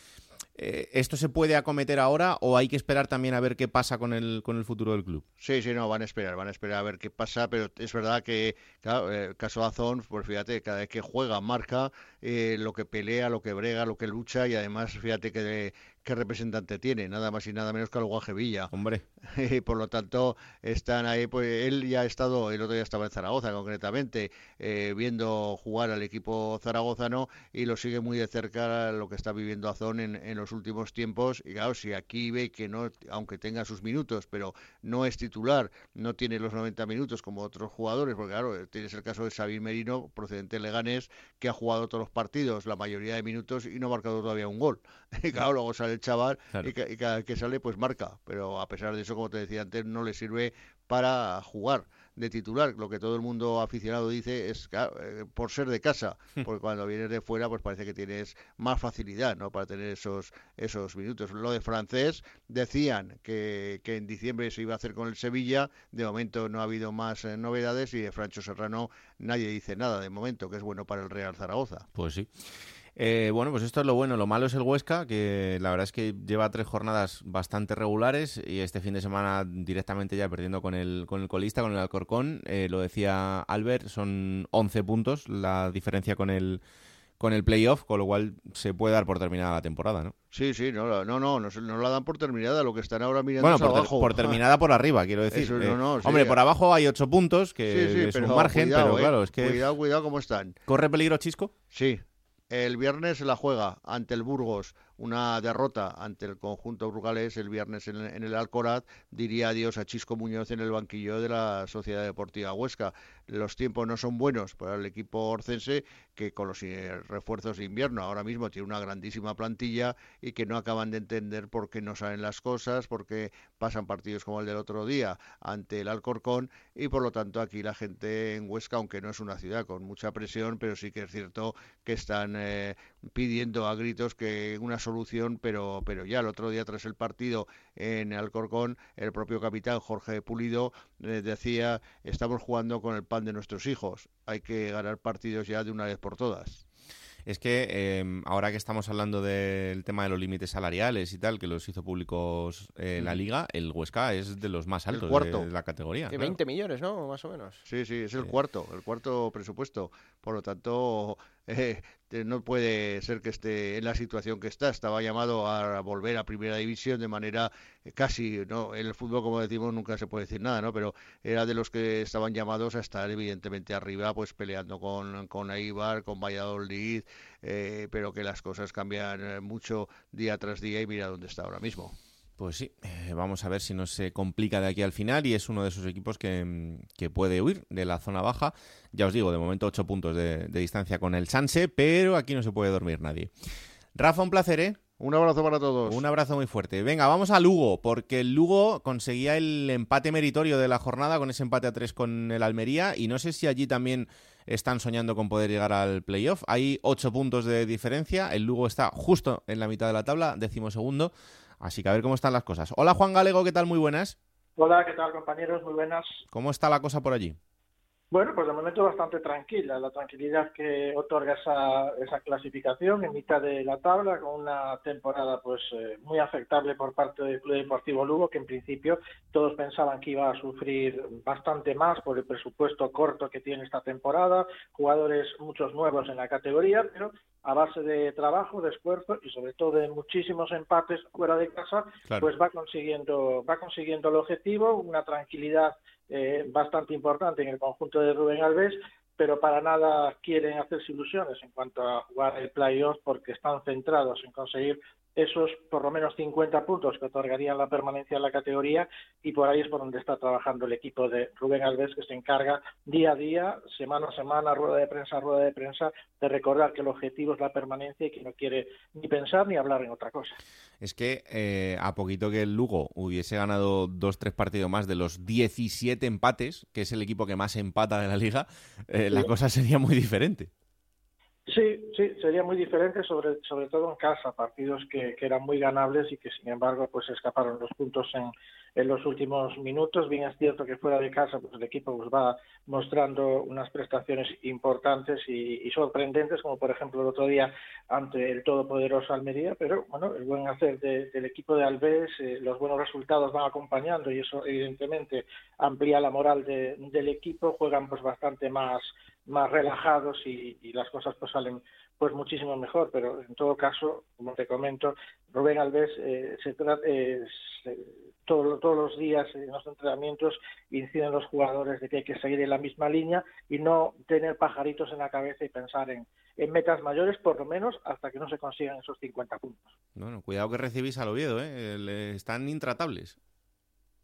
Eh, ¿Esto se puede acometer ahora o hay que esperar también a ver qué pasa con el, con el futuro del club? Sí, sí, no, van a esperar, van a esperar a ver qué pasa, pero es verdad que, claro, el eh, caso de Azón, pues fíjate, cada vez que juega, marca eh, lo que pelea, lo que brega, lo que lucha y además, fíjate que qué representante tiene, nada más y nada menos que el Guaje Villa. Hombre. Y por lo tanto, están ahí, pues él ya ha estado, el otro día estaba en Zaragoza concretamente, eh, viendo jugar al equipo zaragozano y lo sigue muy de cerca lo que está viviendo Azón en, en los últimos tiempos. Y claro, si aquí ve que no, aunque tenga sus minutos, pero no es titular, no tiene los 90 minutos como otros jugadores, porque claro, tienes el caso de Xavi Merino, procedente de Leganés, que ha jugado todos los partidos, la mayoría de minutos y no ha marcado todavía un gol. Y claro, luego sale el chaval y, cada vez que sale pues marca, pero a pesar de eso, como te decía antes, no le sirve para jugar de titular. Lo que todo el mundo aficionado dice es eh, por ser de casa, porque cuando vienes de fuera pues parece que tienes más facilidad ¿no? para tener esos, esos minutos. Lo de francés decían que, que en diciembre se iba a hacer con el Sevilla, de momento no ha habido más eh, novedades y de Francho Serrano nadie dice nada de momento, que es bueno para el Real Zaragoza. Pues sí. Eh, bueno, pues esto es lo bueno. Lo malo es el Huesca, que la verdad es que lleva tres jornadas bastante regulares y este fin de semana directamente ya perdiendo con el, con el colista, con el Alcorcón. Eh, lo decía Albert, son 11 puntos la diferencia con el con el playoff, con lo cual se puede dar por terminada la temporada, ¿no? Sí, sí, no, no, no, no, la dan por terminada, lo que están ahora mirando bueno, por, abajo. por terminada por arriba, quiero decir. Eh, hombre, por abajo hay ocho puntos, que es un margen, pero claro, es que... Cuidado, cuidado cómo están. ¿Corre peligro Chisco? Sí, el viernes la juega ante el Burgos una derrota ante el conjunto burgalés el viernes en, el Alcoraz, diría adiós a Chisco Muñoz en el banquillo de la Sociedad Deportiva Huesca. Los tiempos no son buenos para el equipo orcense, que con los eh, refuerzos de invierno. Ahora mismo tiene una grandísima plantilla y que no acaban de entender por qué no salen las cosas, porque pasan partidos como el del otro día ante el Alcorcón y por lo tanto aquí la gente en Huesca, aunque no es una ciudad con mucha presión, pero sí que es cierto que están eh, pidiendo a gritos que una solución, pero, pero ya el otro día tras el partido en Alcorcón, el propio capitán Jorge Pulido eh, decía, estamos jugando con el pan de nuestros hijos, hay que ganar partidos ya de una vez por todas es que em, ahora que estamos hablando del tema de los límites salariales y tal, que los hizo públicos eh, la liga, el Huesca es de los más altos de, la categoría. De 20 millones, ¿no? Más o menos. Sí, sí, es el cuarto, el cuarto presupuesto. Por lo tanto, eh, no puede ser que esté en la situación que está. Estaba llamado a volver a primera división de manera eh, casi, no, en el fútbol como decimos nunca se puede decir nada, ¿no? Pero era de los que estaban llamados a estar evidentemente arriba, pues peleando con con Eibar, con Valladolid, eh, pero que las cosas cambian eh, mucho día tras día y mira dónde está ahora mismo. Pues sí, vamos a ver si no se complica de aquí al final y es uno de esos equipos que, mm, puede huir de la zona baja. Ya os digo, de momento 8 puntos de, distancia con el Sanse, pero aquí no se puede dormir nadie. Rafa, un placer, ¿eh? Un abrazo para todos. Un abrazo muy fuerte. Venga, vamos a Lugo, porque el Lugo conseguía el empate meritorio de la jornada con ese empate a 3 con el Almería y no sé si allí también están soñando con poder llegar al playoff. Hay 8 puntos de diferencia, el Lugo está justo en la mitad de la tabla, décimo segundo. Así que a ver cómo están las cosas. Hola Juan Galego, ¿qué tal? Muy buenas. Hola, ¿qué tal compañeros? Muy buenas. ¿Cómo está la cosa por allí? Bueno, pues de momento bastante tranquila, la tranquilidad que otorga esa, esa clasificación en mitad de la tabla, con una temporada pues eh, muy aceptable por parte del Club Deportivo Lugo, que en principio todos pensaban que iba a sufrir bastante más por el presupuesto corto que tiene esta temporada, jugadores muchos nuevos en la categoría, pero a base de trabajo, de esfuerzo y sobre todo de muchísimos empates fuera de casa, pues va consiguiendo, va consiguiendo el objetivo, una tranquilidad eh, bastante importante en el conjunto de Rubén Alves, pero para nada quieren hacerse ilusiones en cuanto a jugar el playoff porque están centrados en conseguir esos por lo menos 50 puntos que otorgarían la permanencia en la categoría y por ahí es por donde está trabajando el equipo de Rubén Alves que se encarga día a día, semana a semana, rueda de prensa, rueda de prensa, de recordar que el objetivo es la permanencia y que no quiere ni pensar ni hablar en otra cosa. Es que eh, a poquito que el Lugo hubiese ganado dos, tres partidos más de los 17 empates, que es el equipo que más empata de la liga, eh, la cosa sería muy diferente. Sí, sí, sería muy diferente, sobre, sobre todo en casa, partidos que, que eran muy ganables y que sin embargo pues escaparon los puntos en, en los últimos minutos. Bien es cierto que fuera de casa pues el equipo pues, va mostrando unas prestaciones importantes y, sorprendentes, como por ejemplo el otro día ante el todopoderoso Almería, pero bueno, el buen hacer del equipo de Alves, eh, los buenos resultados van acompañando y eso evidentemente amplía la moral del equipo, juegan pues bastante más más relajados y, las cosas pues salen pues muchísimo mejor pero en todo caso como te comento Rubén Alves eh, se eh, todos los días en los entrenamientos inciden los jugadores de que hay que seguir en la misma línea y no tener pajaritos en la cabeza y pensar en, en metas mayores por lo menos hasta que no se consigan esos 50 puntos. Bueno, cuidado que recibís al Oviedo, ¿eh? están intratables.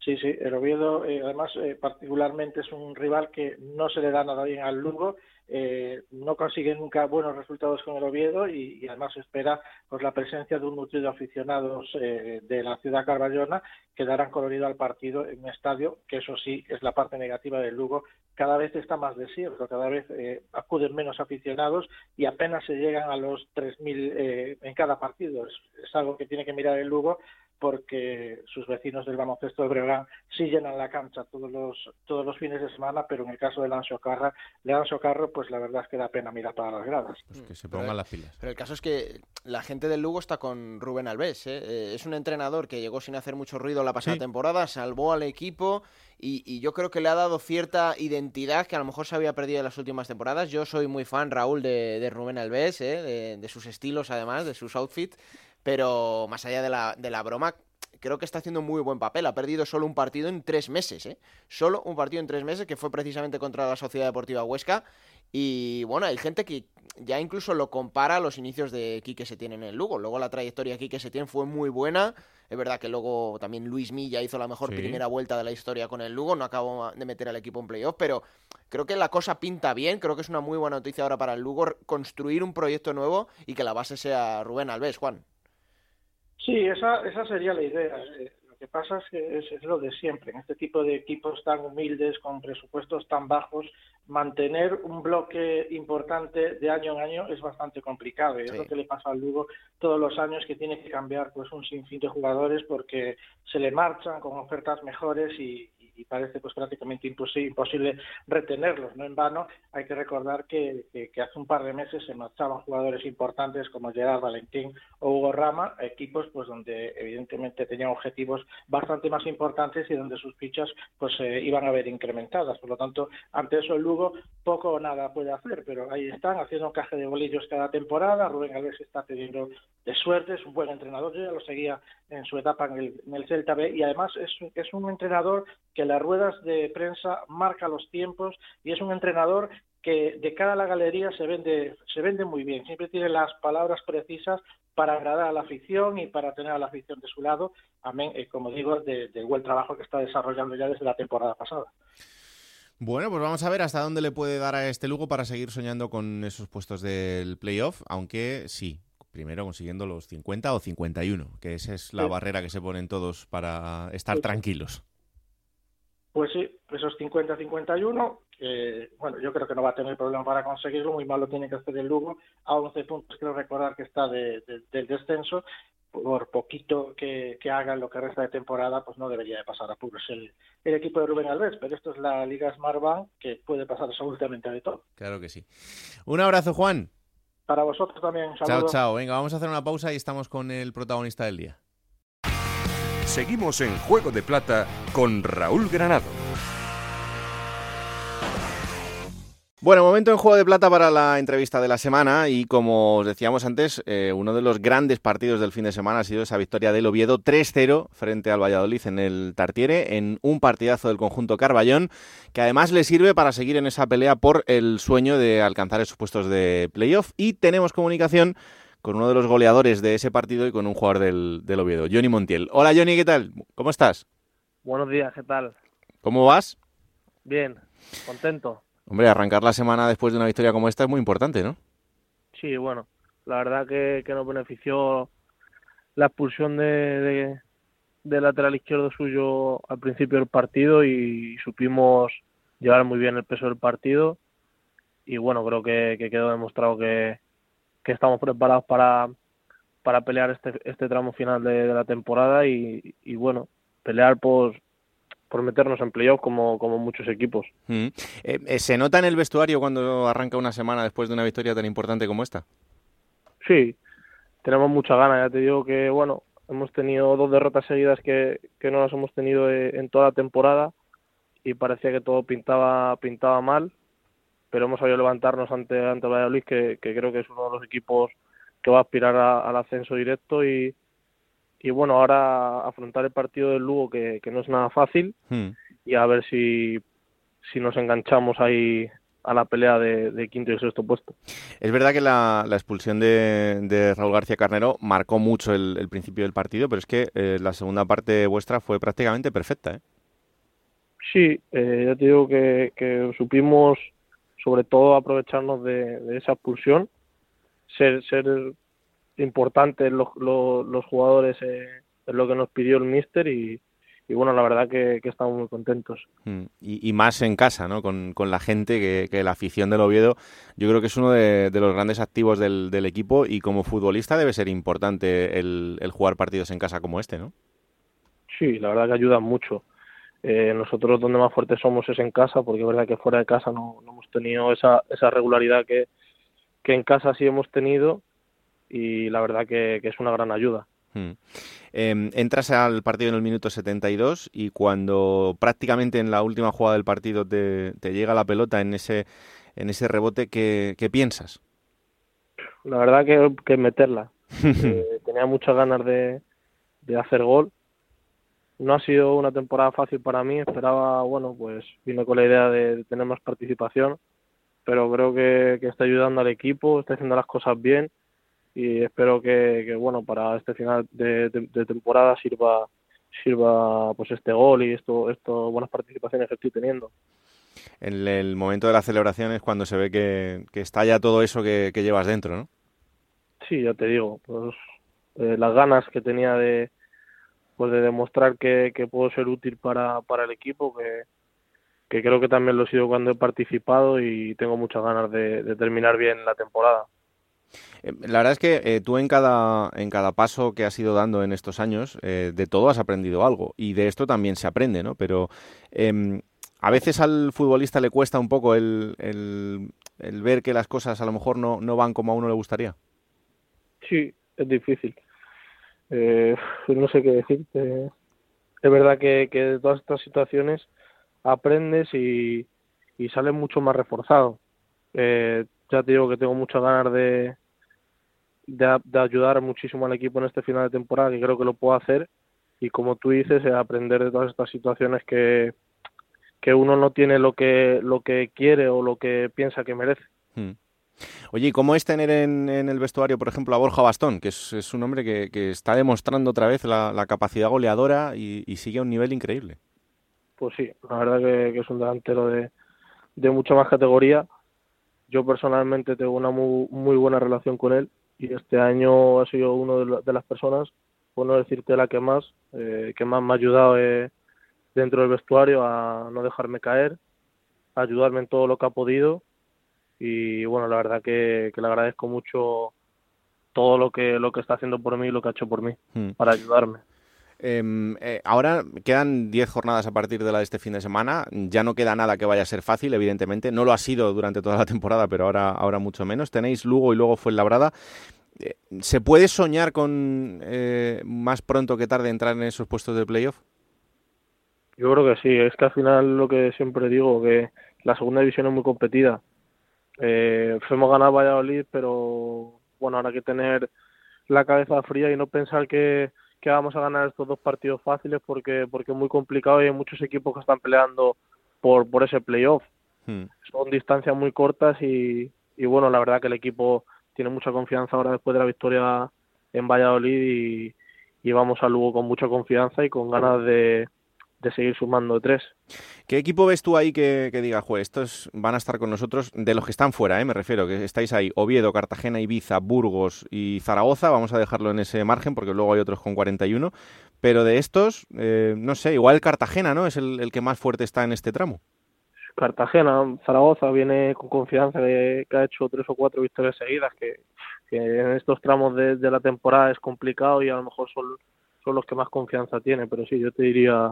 Sí, sí, el Oviedo, eh, además, eh, particularmente es un rival que no se le da nada bien al Lugo, eh, no consigue nunca buenos resultados con el Oviedo y, además espera pues, la presencia de un nutrido de aficionados de la ciudad carballona que darán colorido al partido en un estadio, que eso sí es la parte negativa del Lugo, cada vez está más desierto, cada vez acuden menos aficionados y apenas se llegan a los 3.000 en cada partido. es algo que tiene que mirar el Lugo porque sus vecinos del baloncesto de Breogán sí llenan la cancha todos los todos los fines de semana, pero en el caso de Lancio Carra, de Carro, pues la verdad es que da pena mirar para las gradas. Pues que se pongan las pilas. Pero el caso es que la gente del Lugo está con Rubén Alves, ¿eh? Eh, es un entrenador que llegó sin hacer mucho ruido la pasada temporada, salvó al equipo y, yo creo que le ha dado cierta identidad que a lo mejor se había perdido en las últimas temporadas. Yo soy muy fan, Raúl, de, Rubén Alves, ¿eh? de sus estilos además, de sus outfits pero más allá de la, de la broma, creo que está haciendo un muy buen papel. Ha perdido solo un partido en tres meses, ¿eh? Solo un partido en tres meses, que fue precisamente contra la Sociedad Deportiva Huesca. Y bueno, hay gente que ya incluso lo compara a los inicios de Quique Setién en el Lugo. Luego la trayectoria de Quique Setién fue muy buena. Es verdad que luego también Luis Milla hizo la mejor primera vuelta de la historia con el Lugo. No acabó de meter al equipo en playoff, pero creo que la cosa pinta bien. Creo que es una muy buena noticia ahora para el Lugo construir un proyecto nuevo y que la base sea Rubén Alves, Juan. Sí, esa, esa sería la idea. Eh, lo que pasa es que es, lo de siempre. En este tipo de equipos tan humildes, con presupuestos tan bajos, mantener un bloque importante de año en año es bastante complicado. Y es lo que le pasa al Lugo todos los años, que tiene que cambiar pues un sinfín de jugadores porque se le marchan con ofertas mejores y, y parece pues prácticamente imposible, retenerlos. No en vano hay que recordar que, hace un par de meses se marchaban jugadores importantes como Gerard Valentín o Hugo Rama, equipos pues donde evidentemente tenían objetivos bastante más importantes y donde sus fichas pues iban a ver incrementadas. Por lo tanto, ante eso el Lugo poco o nada puede hacer, pero ahí están haciendo un caje de bolillos cada temporada. Rubén Alves está teniendo de suerte, es un buen entrenador. Yo ya lo seguía en su etapa en el, Celta B y además es, es un entrenador que las ruedas de prensa marca los tiempos y es un entrenador que de cara a la galería se vende, se vende muy bien. Siempre tiene las palabras precisas para agradar a la afición y para tener a la afición de su lado, amén, eh, como digo, del buen trabajo que está desarrollando ya desde la temporada pasada. Bueno, pues vamos a ver hasta dónde le puede dar a este Lugo para seguir soñando con esos puestos del playoff, aunque sí, primero consiguiendo los 50 o 51, que esa es la barrera que se ponen todos para estar tranquilos. Pues sí, esos 50-51, eh, bueno, yo creo que no va a tener problema para conseguirlo, muy mal lo tiene que hacer el Lugo, a 11 puntos quiero recordar que está del descenso, por poquito que, que haga lo que resta de temporada, pues no debería de pasar a puros el, el equipo de Rubén Alves, pero esto es la Liga Smart Bank que puede pasar absolutamente de todo. Claro que sí. Un abrazo, Juan. Para vosotros también. Chao, chao. Venga, vamos a hacer una pausa y estamos con el protagonista del día. Seguimos en Juego de Plata con Raúl Granado. Bueno, momento en Juego de Plata para la entrevista de la semana y como os decíamos antes, eh, uno de los grandes partidos del fin de semana ha sido esa victoria del Oviedo 3-0 frente al Valladolid en el Tartiere, en un partidazo del conjunto Carballón, que además le sirve para seguir en esa pelea por el sueño de alcanzar esos puestos de playoff y tenemos comunicación con uno de los goleadores de ese partido y con un jugador del, del Oviedo, Johnny Montiel. Hola Johnny, ¿qué tal? ¿Cómo estás? Buenos días, ¿qué tal? ¿Cómo vas? Bien, contento. Hombre, arrancar la semana después de una victoria como esta es muy importante, ¿no? Sí, bueno, la verdad que, que nos benefició la expulsión de, de, lateral izquierdo suyo al principio del partido y supimos llevar muy bien el peso del partido y bueno, creo que, quedó demostrado que, que estamos preparados para, para pelear este, este tramo final de, la temporada y, y bueno, pelear por, por meternos en playoff como, como muchos equipos. Mm. Eh, eh, ¿Se nota en el vestuario cuando arranca una semana después de una victoria tan importante como esta? Sí, tenemos mucha gana. Ya te digo que, bueno, hemos tenido dos derrotas seguidas que, que no las hemos tenido eh, en toda la temporada y parecía que todo pintaba, pintaba mal, pero hemos sabido levantarnos ante, ante Valladolid, que, que creo que es uno de los equipos que va a aspirar al ascenso directo y, y bueno, ahora afrontar el partido del Lugo, que, no es nada fácil, hmm. y a ver si, si nos enganchamos ahí a la pelea de, quinto y sexto puesto. Es verdad que la, expulsión de, Raúl García Carnero marcó mucho el, principio del partido, pero es que eh, la segunda parte vuestra fue prácticamente perfecta. ¿eh? Sí, eh, ya te digo que, que, supimos sobre todo aprovecharnos de, de esa expulsión, ser, ser importantes los, los, jugadores eh, es lo que nos pidió el míster y, bueno, la verdad que, estamos muy contentos. Mm, y, más en casa, ¿no? Con, la gente, que, que, la afición del Oviedo, yo creo que es uno de, los grandes activos del, del, equipo y como futbolista debe ser importante el, el, jugar partidos en casa como este, ¿no? Sí, la verdad que ayuda mucho. Eh, nosotros donde más fuertes somos es en casa, porque es verdad que fuera de casa no, no hemos tenido esa, esa regularidad que, que en casa sí hemos tenido y la verdad que, es una gran ayuda. Hmm. Em, entras al partido en el minuto 72 y cuando prácticamente en la última jugada del partido te, llega la pelota en ese, en ese rebote, ¿qué, piensas? La verdad que, que meterla. Eh, tenía muchas ganas de, de hacer gol. No ha sido una temporada fácil para mí. Esperaba, bueno, pues vine con la idea de, tener más participación, pero creo que, que está ayudando al equipo, está haciendo las cosas bien y espero que, bueno para este final de, temporada sirva sirva pues este gol y esto esto buenas participaciones que estoy teniendo en el momento de la celebración es cuando se ve que, está ya todo eso que, llevas dentro no sí ya te digo pues eh, las ganas que tenía de pues de demostrar que, puedo ser útil para, para el equipo que, que creo que también lo he sido cuando he participado y tengo muchas ganas de terminar bien la temporada eh, la verdad es que eh, tú en cada, en cada paso que has ido dando en estos años, eh, de todo has aprendido algo y de esto también se aprende, ¿no? Pero em, a veces al futbolista le cuesta un poco el, el, ver que las cosas a lo mejor no, no, van como a uno le gustaría. Sí, es difícil. No sé qué decirte. Es verdad que, de todas estas situaciones aprendes y, y sale mucho más reforzado. Eh, ya te digo que tengo muchas ganas de, de, ayudar muchísimo al equipo en este final de temporada, que creo que lo puedo hacer. Y como tú dices, eh, aprender de todas estas situaciones que, que uno no tiene lo que, lo que quiere o lo que piensa que merece. Hmm. Oye, ¿y cómo es tener en, en, el vestuario, por ejemplo, a Borja Bastón, que es, un hombre que, está demostrando otra vez la, capacidad goleadora y, sigue a un nivel increíble? Pues sí, la verdad que, es un delantero de, de mucha más categoría. Yo personalmente tengo una muy, muy buena relación con él y este año ha sido uno de, las personas, por no decirte la que más, eh, que más me ha ayudado eh, dentro del vestuario a no dejarme caer, a ayudarme en todo lo que ha podido y bueno, la verdad que, le agradezco mucho todo lo que, lo que está haciendo por mí y lo que ha hecho por mí, hmm. para ayudarme. Em, eh, ahora quedan 10 jornadas a partir de la de este fin de semana. Ya no queda nada que vaya a ser fácil, evidentemente. No lo ha sido durante toda la temporada, pero ahora, ahora mucho menos. Tenéis Lugo y luego fue Labrada. Eh, ¿Se puede soñar con eh, más pronto que tarde entrar en esos puestos de playoff? Yo creo que sí. Es que al final lo que siempre digo, que la segunda división es muy competida. Eh, fuimos ganar Valladolid, pero bueno, ahora hay que tener la cabeza fría y no pensar que que vamos a ganar estos dos partidos fáciles porque porque es muy complicado y hay muchos equipos que están peleando por por ese playoff. Hmm. Son distancias muy cortas y, y bueno, la verdad que el equipo tiene mucha confianza ahora después de la victoria en Valladolid y, y vamos a Lugo con mucha confianza y con ganas de, de seguir sumando tres. ¿Qué equipo ves tú ahí que, que diga, juez, estos van a estar con nosotros, de los que están fuera, ¿eh? me refiero, que estáis ahí, Oviedo, Cartagena, Ibiza, Burgos y Zaragoza, vamos a dejarlo en ese margen porque luego hay otros con 41, pero de estos, eh, no sé, igual Cartagena, ¿no? Es el, que más fuerte está en este tramo. Cartagena, Zaragoza viene con confianza de que ha hecho tres o cuatro victorias seguidas, que, en estos tramos de, de, la temporada es complicado y a lo mejor son, son los que más confianza tiene, pero sí, yo te diría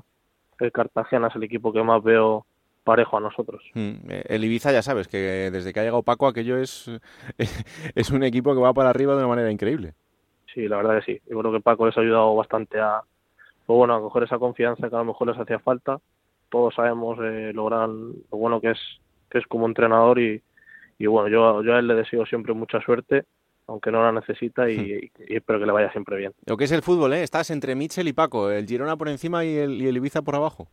el Cartagena es el equipo que más veo parejo a nosotros. Mm, eh, el Ibiza ya sabes que desde que ha llegado Paco aquello es, es un equipo que va para arriba de una manera increíble. Sí, la verdad que sí. Yo creo que Paco les ha ayudado bastante a, pues bueno, a coger esa confianza que a lo mejor les hacía falta. Todos sabemos eh, lo bueno que es que es como entrenador y, y bueno, yo, yo a él le deseo siempre mucha suerte aunque no la necesita hmm. y, espero que le vaya siempre bien. Lo que es el fútbol, ¿eh? Estás entre Mitchell y Paco, el Girona por encima y el, y el Ibiza por abajo.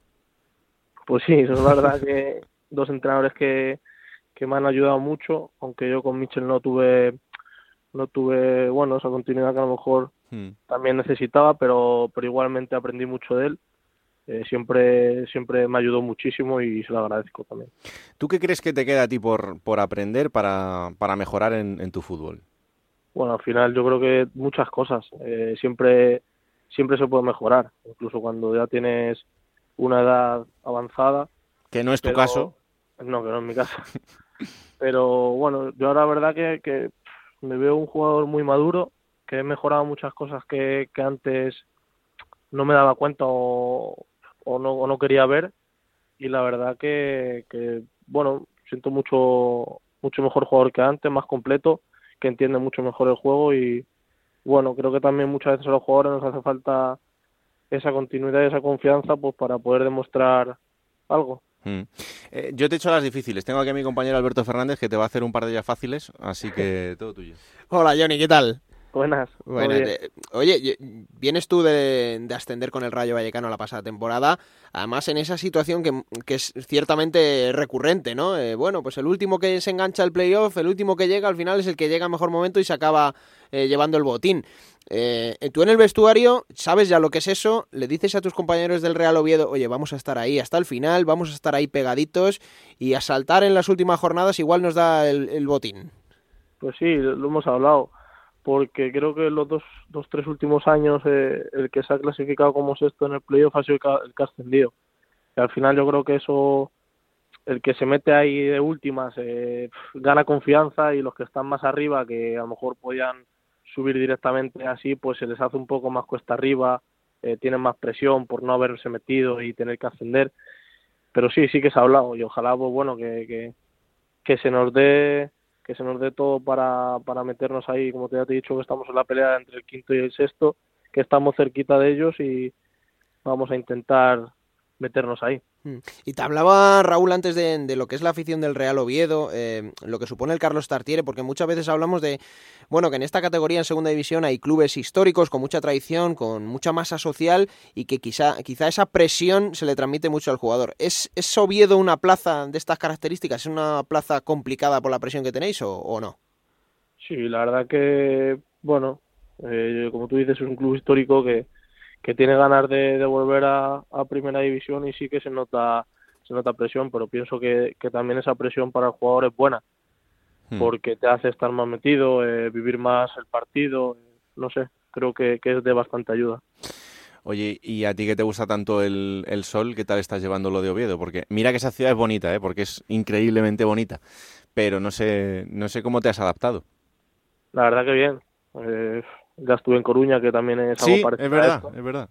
Pues sí, eso es verdad que dos entrenadores que, que me han ayudado mucho, aunque yo con Mitchell no tuve no tuve, bueno, esa continuidad que a lo mejor hmm. también necesitaba, pero, pero igualmente aprendí mucho de él. Eh, siempre, siempre me ayudó muchísimo y se lo agradezco también. ¿Tú qué crees que te queda a ti por, por aprender para, para mejorar en tu fútbol? Bueno, al final yo creo que muchas cosas. Eh, siempre, siempre se puede mejorar, incluso cuando ya tienes una edad avanzada. Que no es tu caso. No, que no es mi caso. pero bueno, yo ahora la verdad que, que me veo un jugador muy maduro, que he mejorado muchas cosas que, que antes no me daba cuenta o, o, no, o no quería ver. Y la verdad que, que, bueno, siento mucho, mucho mejor jugador que antes, más completo que entiende mucho mejor el juego y bueno, creo que también muchas veces a los jugadores nos hace falta esa continuidad y esa confianza pues para poder demostrar algo. Mm. Eh, yo te he hecho las difíciles. Tengo aquí a mi compañero Alberto Fernández que te va a hacer un par de ellas fáciles, así que todo tuyo. Hola Johnny, ¿qué tal? Buenas. oye, vienes tú de, ascender con el Rayo Vallecano la pasada temporada, además en esa situación que, es ciertamente recurrente, ¿no? Eh, bueno, pues el último que se engancha al playoff, el último que llega, al final es el que llega a mejor momento y se acaba eh, llevando el botín. Eh, tú en el vestuario sabes ya lo que es eso, le dices a tus compañeros del Real Oviedo, oye, vamos a estar ahí hasta el final, vamos a estar ahí pegaditos y a saltar en las últimas jornadas igual nos da el, el botín. Pues sí, lo hemos hablado porque creo que los dos, dos tres últimos años eh, el que se ha clasificado como sexto en el playoff ha sido el que ha ascendido. Y al final yo creo que eso, el que se mete ahí de últimas, eh, gana confianza y los que están más arriba, que a lo mejor podían subir directamente así, pues se les hace un poco más cuesta arriba, eh, tienen más presión por no haberse metido y tener que ascender. Pero sí, sí que se ha hablado y ojalá, pues bueno, que, que, que se nos dé que se nos dé todo para, para meternos ahí, como te, ya te he dicho, que estamos en la pelea entre el quinto y el sexto, que estamos cerquita de ellos y vamos a intentar meternos ahí. Mm. Y te hablaba Raúl antes de, lo que es la afición del Real Oviedo, eh, lo que supone el Carlos Tartiere, porque muchas veces hablamos de, bueno, que en esta categoría en segunda división hay clubes históricos con mucha tradición, con mucha masa social y que quizá, quizá esa presión se le transmite mucho al jugador. ¿Es, ¿Es Oviedo una plaza de estas características? ¿Es una plaza complicada por la presión que tenéis o, no? Sí, la verdad que, bueno, eh, como tú dices, es un club histórico que, que tiene ganas de, volver a, primera división y sí que se nota se nota presión, pero pienso que, también esa presión para el jugador es buena, hmm. porque te hace estar más metido, eh, vivir más el partido, no sé, creo que, es de bastante ayuda. Oye, ¿y a ti que te gusta tanto el, el, sol, qué tal estás llevando lo de Oviedo? Porque mira que esa ciudad es bonita, ¿eh? porque es increíblemente bonita, pero no sé, no sé cómo te has adaptado. La verdad que bien. Eh, ya estuve en Coruña, que también es algo parecido. Es verdad, es verdad.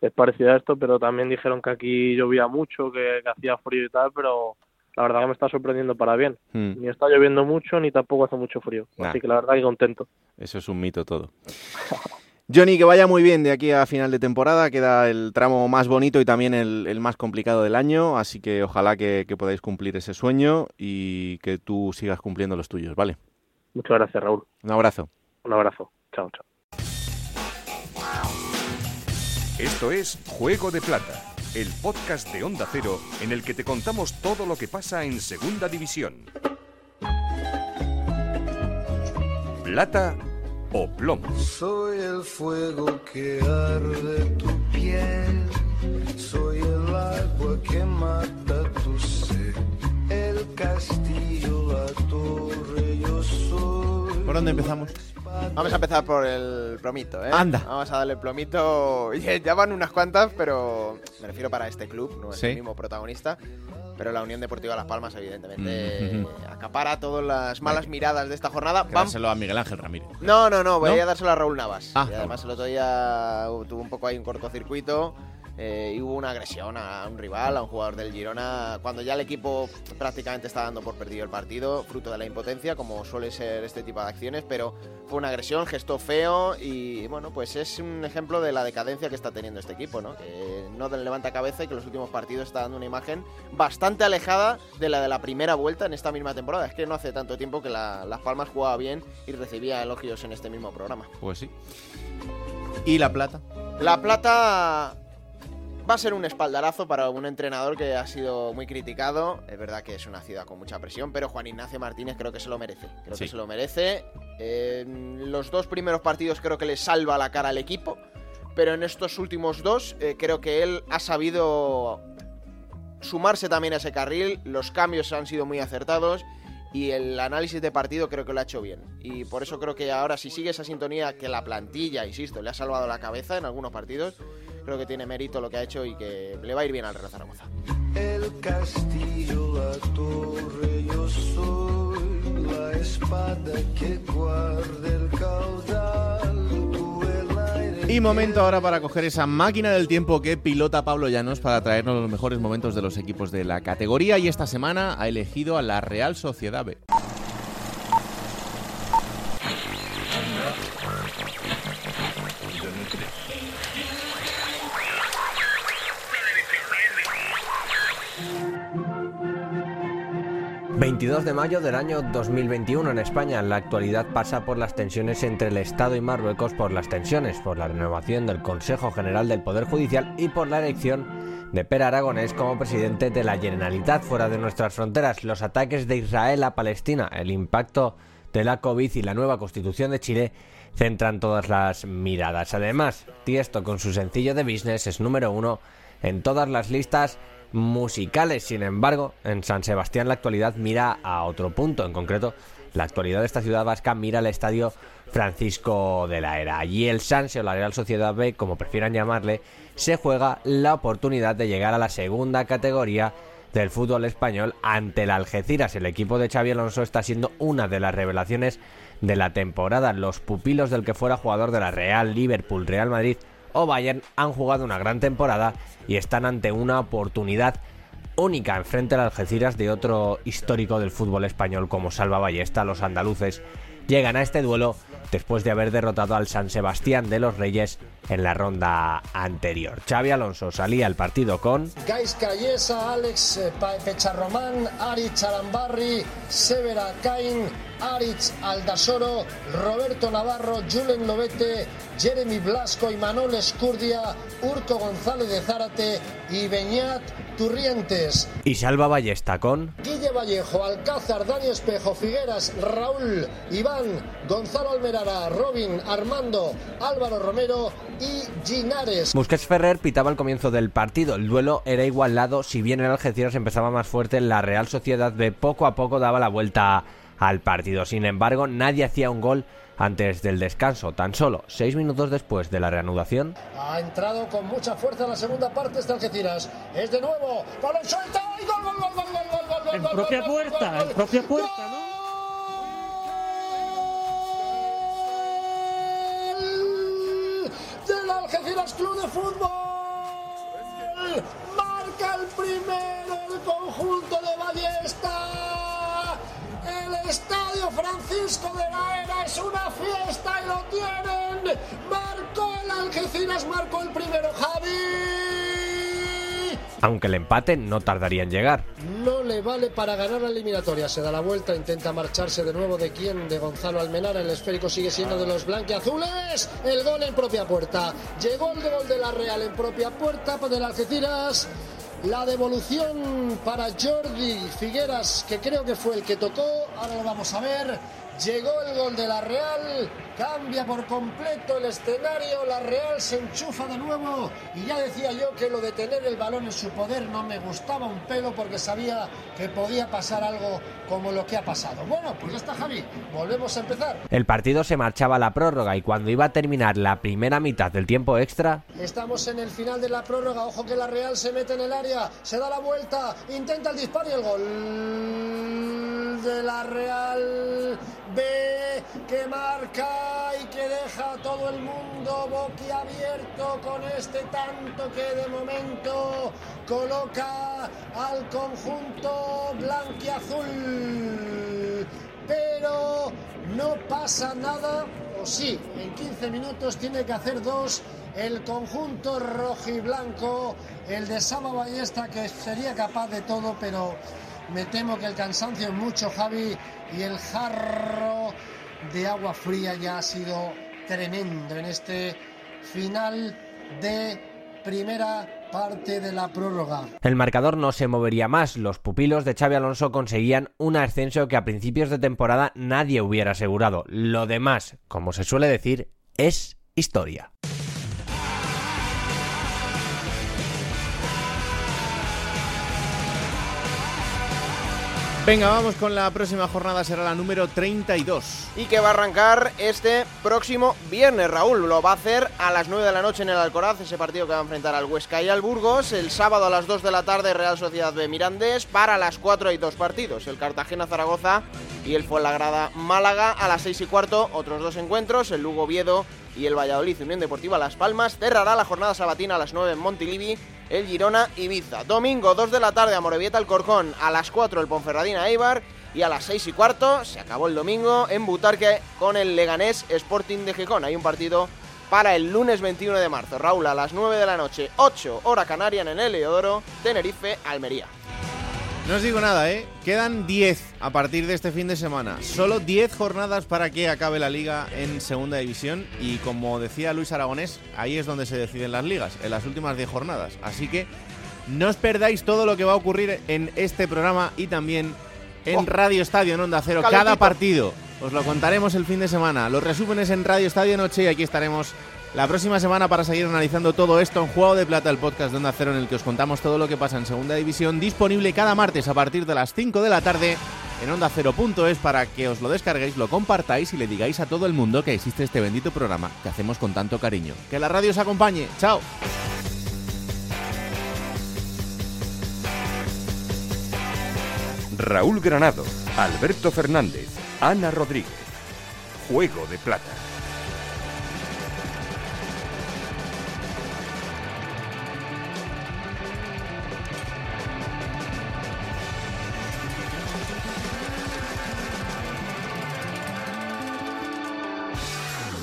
Es parecido a esto, pero también dijeron que aquí llovía mucho, que, hacía frío y tal, pero la verdad que me está sorprendiendo para bien. Hmm. Ni está lloviendo mucho, ni tampoco hace mucho frío. Así que la verdad que contento. Eso es un mito todo. Johnny, que vaya muy bien de aquí a final de temporada. Queda el tramo más bonito y también el, más complicado del año. Así que ojalá que, que, podáis cumplir ese sueño y que tú sigas cumpliendo los tuyos, ¿vale? Muchas gracias, Raúl. Un abrazo. Un abrazo. Chao, chao. Esto es Juego de Plata, el podcast de Onda Cero en el que te contamos todo lo que pasa en Segunda División. Plata o plomo. Soy el fuego que arde tu piel, soy el agua que mata tu sed, el castillo, la torre, yo soy. ¿Por dónde empezamos? Vamos a empezar por el plomito, ¿eh? Anda. Vamos a darle el plomito. Ya van unas cuantas, pero me refiero para este club, no es el mismo protagonista. Pero la Unión Deportiva Las Palmas, evidentemente, mm, acapara todas las malas miradas de esta jornada. Dárselo a Miguel Ángel Ramírez. No, no, no, voy a dárselo a Raúl Navas. Ah. y además el otro día tuvo un poco ahí un cortocircuito eh, y hubo una agresión a un rival, a un jugador del Girona, cuando ya el equipo prácticamente está dando por perdido el partido, fruto de la impotencia, como suele ser este tipo de acciones, pero fue una agresión, gesto feo y bueno, pues es un ejemplo de la decadencia que está teniendo este equipo, ¿no? Que no levanta cabeza y que los últimos partidos está dando una imagen bastante alejada de la de la primera vuelta en esta misma temporada. Es que no hace tanto tiempo que Las Palmas jugaba bien y recibía elogios en este mismo programa. Pues sí. ¿Y La Plata? La Plata Va a ser un espaldarazo para un entrenador que ha sido muy criticado. Es verdad que es una ciudad con mucha presión, pero Juan Ignacio Martínez creo que se lo merece. Creo que se lo merece. Los dos primeros partidos creo que le salva la cara al equipo, pero en estos últimos dos eh, creo que él ha sabido sumarse también a ese carril. Los cambios han sido muy acertados y el análisis de partido creo que lo ha hecho bien. Y por eso creo que ahora si sigue esa sintonía que la plantilla, insisto, le ha salvado la cabeza en algunos partidos, creo que tiene mérito lo que ha hecho y que le va a ir bien al Real Zaragoza. El castillo, la torre, yo soy la espada que guarda el caudal. Y momento ahora para coger esa máquina del tiempo que pilota Pablo Llanos para traernos los mejores momentos de los equipos de la categoría y esta semana ha elegido a la Real Sociedad B. 22 de mayo del año 2021 en España. La actualidad pasa por las tensiones entre el Estado y Marruecos, por las tensiones, por la renovación del Consejo General del Poder Judicial y por la elección de Per Aragonés como presidente de la Generalitat fuera de nuestras fronteras. Los ataques de Israel a Palestina, el impacto de la COVID y la nueva constitución de Chile centran todas las miradas. Además, Tiesto con su sencillo de business es número uno en todas las listas musicales. Sin embargo, en San Sebastián la actualidad mira a otro punto. En concreto, la actualidad de esta ciudad vasca mira al estadio Francisco de la Era. Allí el Sanse o la Real Sociedad B, como prefieran llamarle, se juega la oportunidad de llegar a la segunda categoría del fútbol español ante el Algeciras. El equipo de Xavi Alonso está siendo una de las revelaciones de la temporada. Los pupilos del que fuera jugador de la Real, Liverpool, Real Madrid o Bayern han jugado una gran temporada y están ante una oportunidad única enfrente al Algeciras de otro histórico del fútbol español como Salva Ballesta. Los andaluces llegan a este duelo después de haber derrotado al San Sebastián de los Reyes en la ronda anterior. Xavi Alonso salía al partido con Gais Cayesa, Alex eh, Pecharromán, Aritz Arambarri, Severa Cain, Aritz Aldasoro, Roberto Navarro, Julen Lobete, Jeremy Blasco y Manol Escurdia, Urco González de Zárate y Beñat Turrientes. y Salva Ballesta con Guille Vallejo, Alcázar, Dani Espejo, Figueras, Raúl, Iván, Gonzalo Almerara, Robin, Armando, Álvaro Romero y Ginares. Busquets Ferrer pitaba al comienzo del partido. El duelo era igualado, si bien el Algeciras empezaba más fuerte, la Real Sociedad de poco a poco daba la vuelta al partido. Sin embargo, nadie hacía un gol antes del descanso, tan solo seis minutos después de la reanudación. Ha entrado con mucha fuerza la segunda parte este Algeciras. Es de nuevo, balón suelta y gol, gol, gol, gol, gol, gol, gol. En propia puerta, en propia puerta, ¿no? Del Algeciras Club de Fútbol. Marca el primero el conjunto de Ballesta. El estadio Francisco de la Era es una fiesta y lo tienen. Marcó el Algeciras, marcó el primero Javi. aunque el empate no tardaría en llegar. No le vale para ganar la eliminatoria. Se da la vuelta, intenta marcharse de nuevo de quién, de Gonzalo Almenara. El esférico sigue siendo de los blanquiazules. El gol en propia puerta. Llegó el gol de la Real en propia puerta del Algeciras. La devolución para Jordi Figueras, que creo que fue el que tocó. Ahora lo vamos a ver. Llegó el gol de la Real, cambia por completo el escenario, la Real se enchufa de nuevo y ya decía yo que lo de tener el balón en su poder no me gustaba un pelo porque sabía que podía pasar algo como lo que ha pasado. Bueno, pues ya está Javi, volvemos a empezar. El partido se marchaba a la prórroga y cuando iba a terminar la primera mitad del tiempo extra, Estamos en el final de la prórroga, ojo que la Real se mete en el área, se da la vuelta, intenta el disparo y el gol de la Real B que marca y que deja a todo el mundo boquiabierto con este tanto que de momento coloca al conjunto blanquiazul. Pero no pasa nada, o sí, en 15 minutos tiene que hacer dos el conjunto rojiblanco, el de Sama Ballesta que sería capaz de todo, pero me temo que el cansancio es mucho, Javi, y el jarro de agua fría ya ha sido tremendo en este final de primera parte de la prórroga. el marcador no se movería más. Los pupilos de Xavi Alonso conseguían un ascenso que a principios de temporada nadie hubiera asegurado. Lo demás, como se suele decir, es historia. Venga, vamos con la próxima jornada, será la número 32. Y que va a arrancar este próximo viernes, Raúl. Lo va a hacer a las 9 de la noche en el Alcoraz, ese partido que va a enfrentar al Huesca y al Burgos. El sábado a las 2 de la tarde, Real Sociedad de Mirandés. Para las 4 hay dos partidos, el Cartagena-Zaragoza y el Fuenlagrada Málaga. A las 6 y cuarto, otros dos encuentros, el Lugo Viedo y el Valladolid Unión Deportiva Las Palmas. Cerrará la jornada sabatina a las 9 en Montilivi el Girona Ibiza. Domingo 2 de la tarde a Morevieta Alcorcón, a las 4 el Ponferradina Eibar y a las 6 y cuarto se acabó el domingo en Butarque con el Leganés Sporting de Gijón. Hay un partido para el lunes 21 de marzo. Raúl a las 9 de la noche, 8 hora canaria en el Heliodoro, Tenerife, Almería. No os digo nada, ¿eh? Quedan 10 a partir de este fin de semana. Solo 10 jornadas para que acabe la liga en segunda división. Y como decía Luis Aragonés, ahí es donde se deciden las ligas, en las últimas 10 jornadas. Así que no os perdáis todo lo que va a ocurrir en este programa y también en Oh. Radio Estadio en Onda Cero. Cada partido. Os lo contaremos el fin de semana. Los resúmenes en Radio Estadio Noche y aquí estaremos la próxima semana para seguir analizando todo esto en Juego de Plata, el podcast de Onda Cero en el que os contamos todo lo que pasa en Segunda División, disponible cada martes a partir de las 5 de la tarde en ondacero.es para que os lo descarguéis, lo compartáis y le digáis a todo el mundo que existe este bendito programa que hacemos con tanto cariño. Que la radio os acompañe. Chao. Raúl Granado, Alberto Fernández, Ana Rodríguez. Juego de Plata.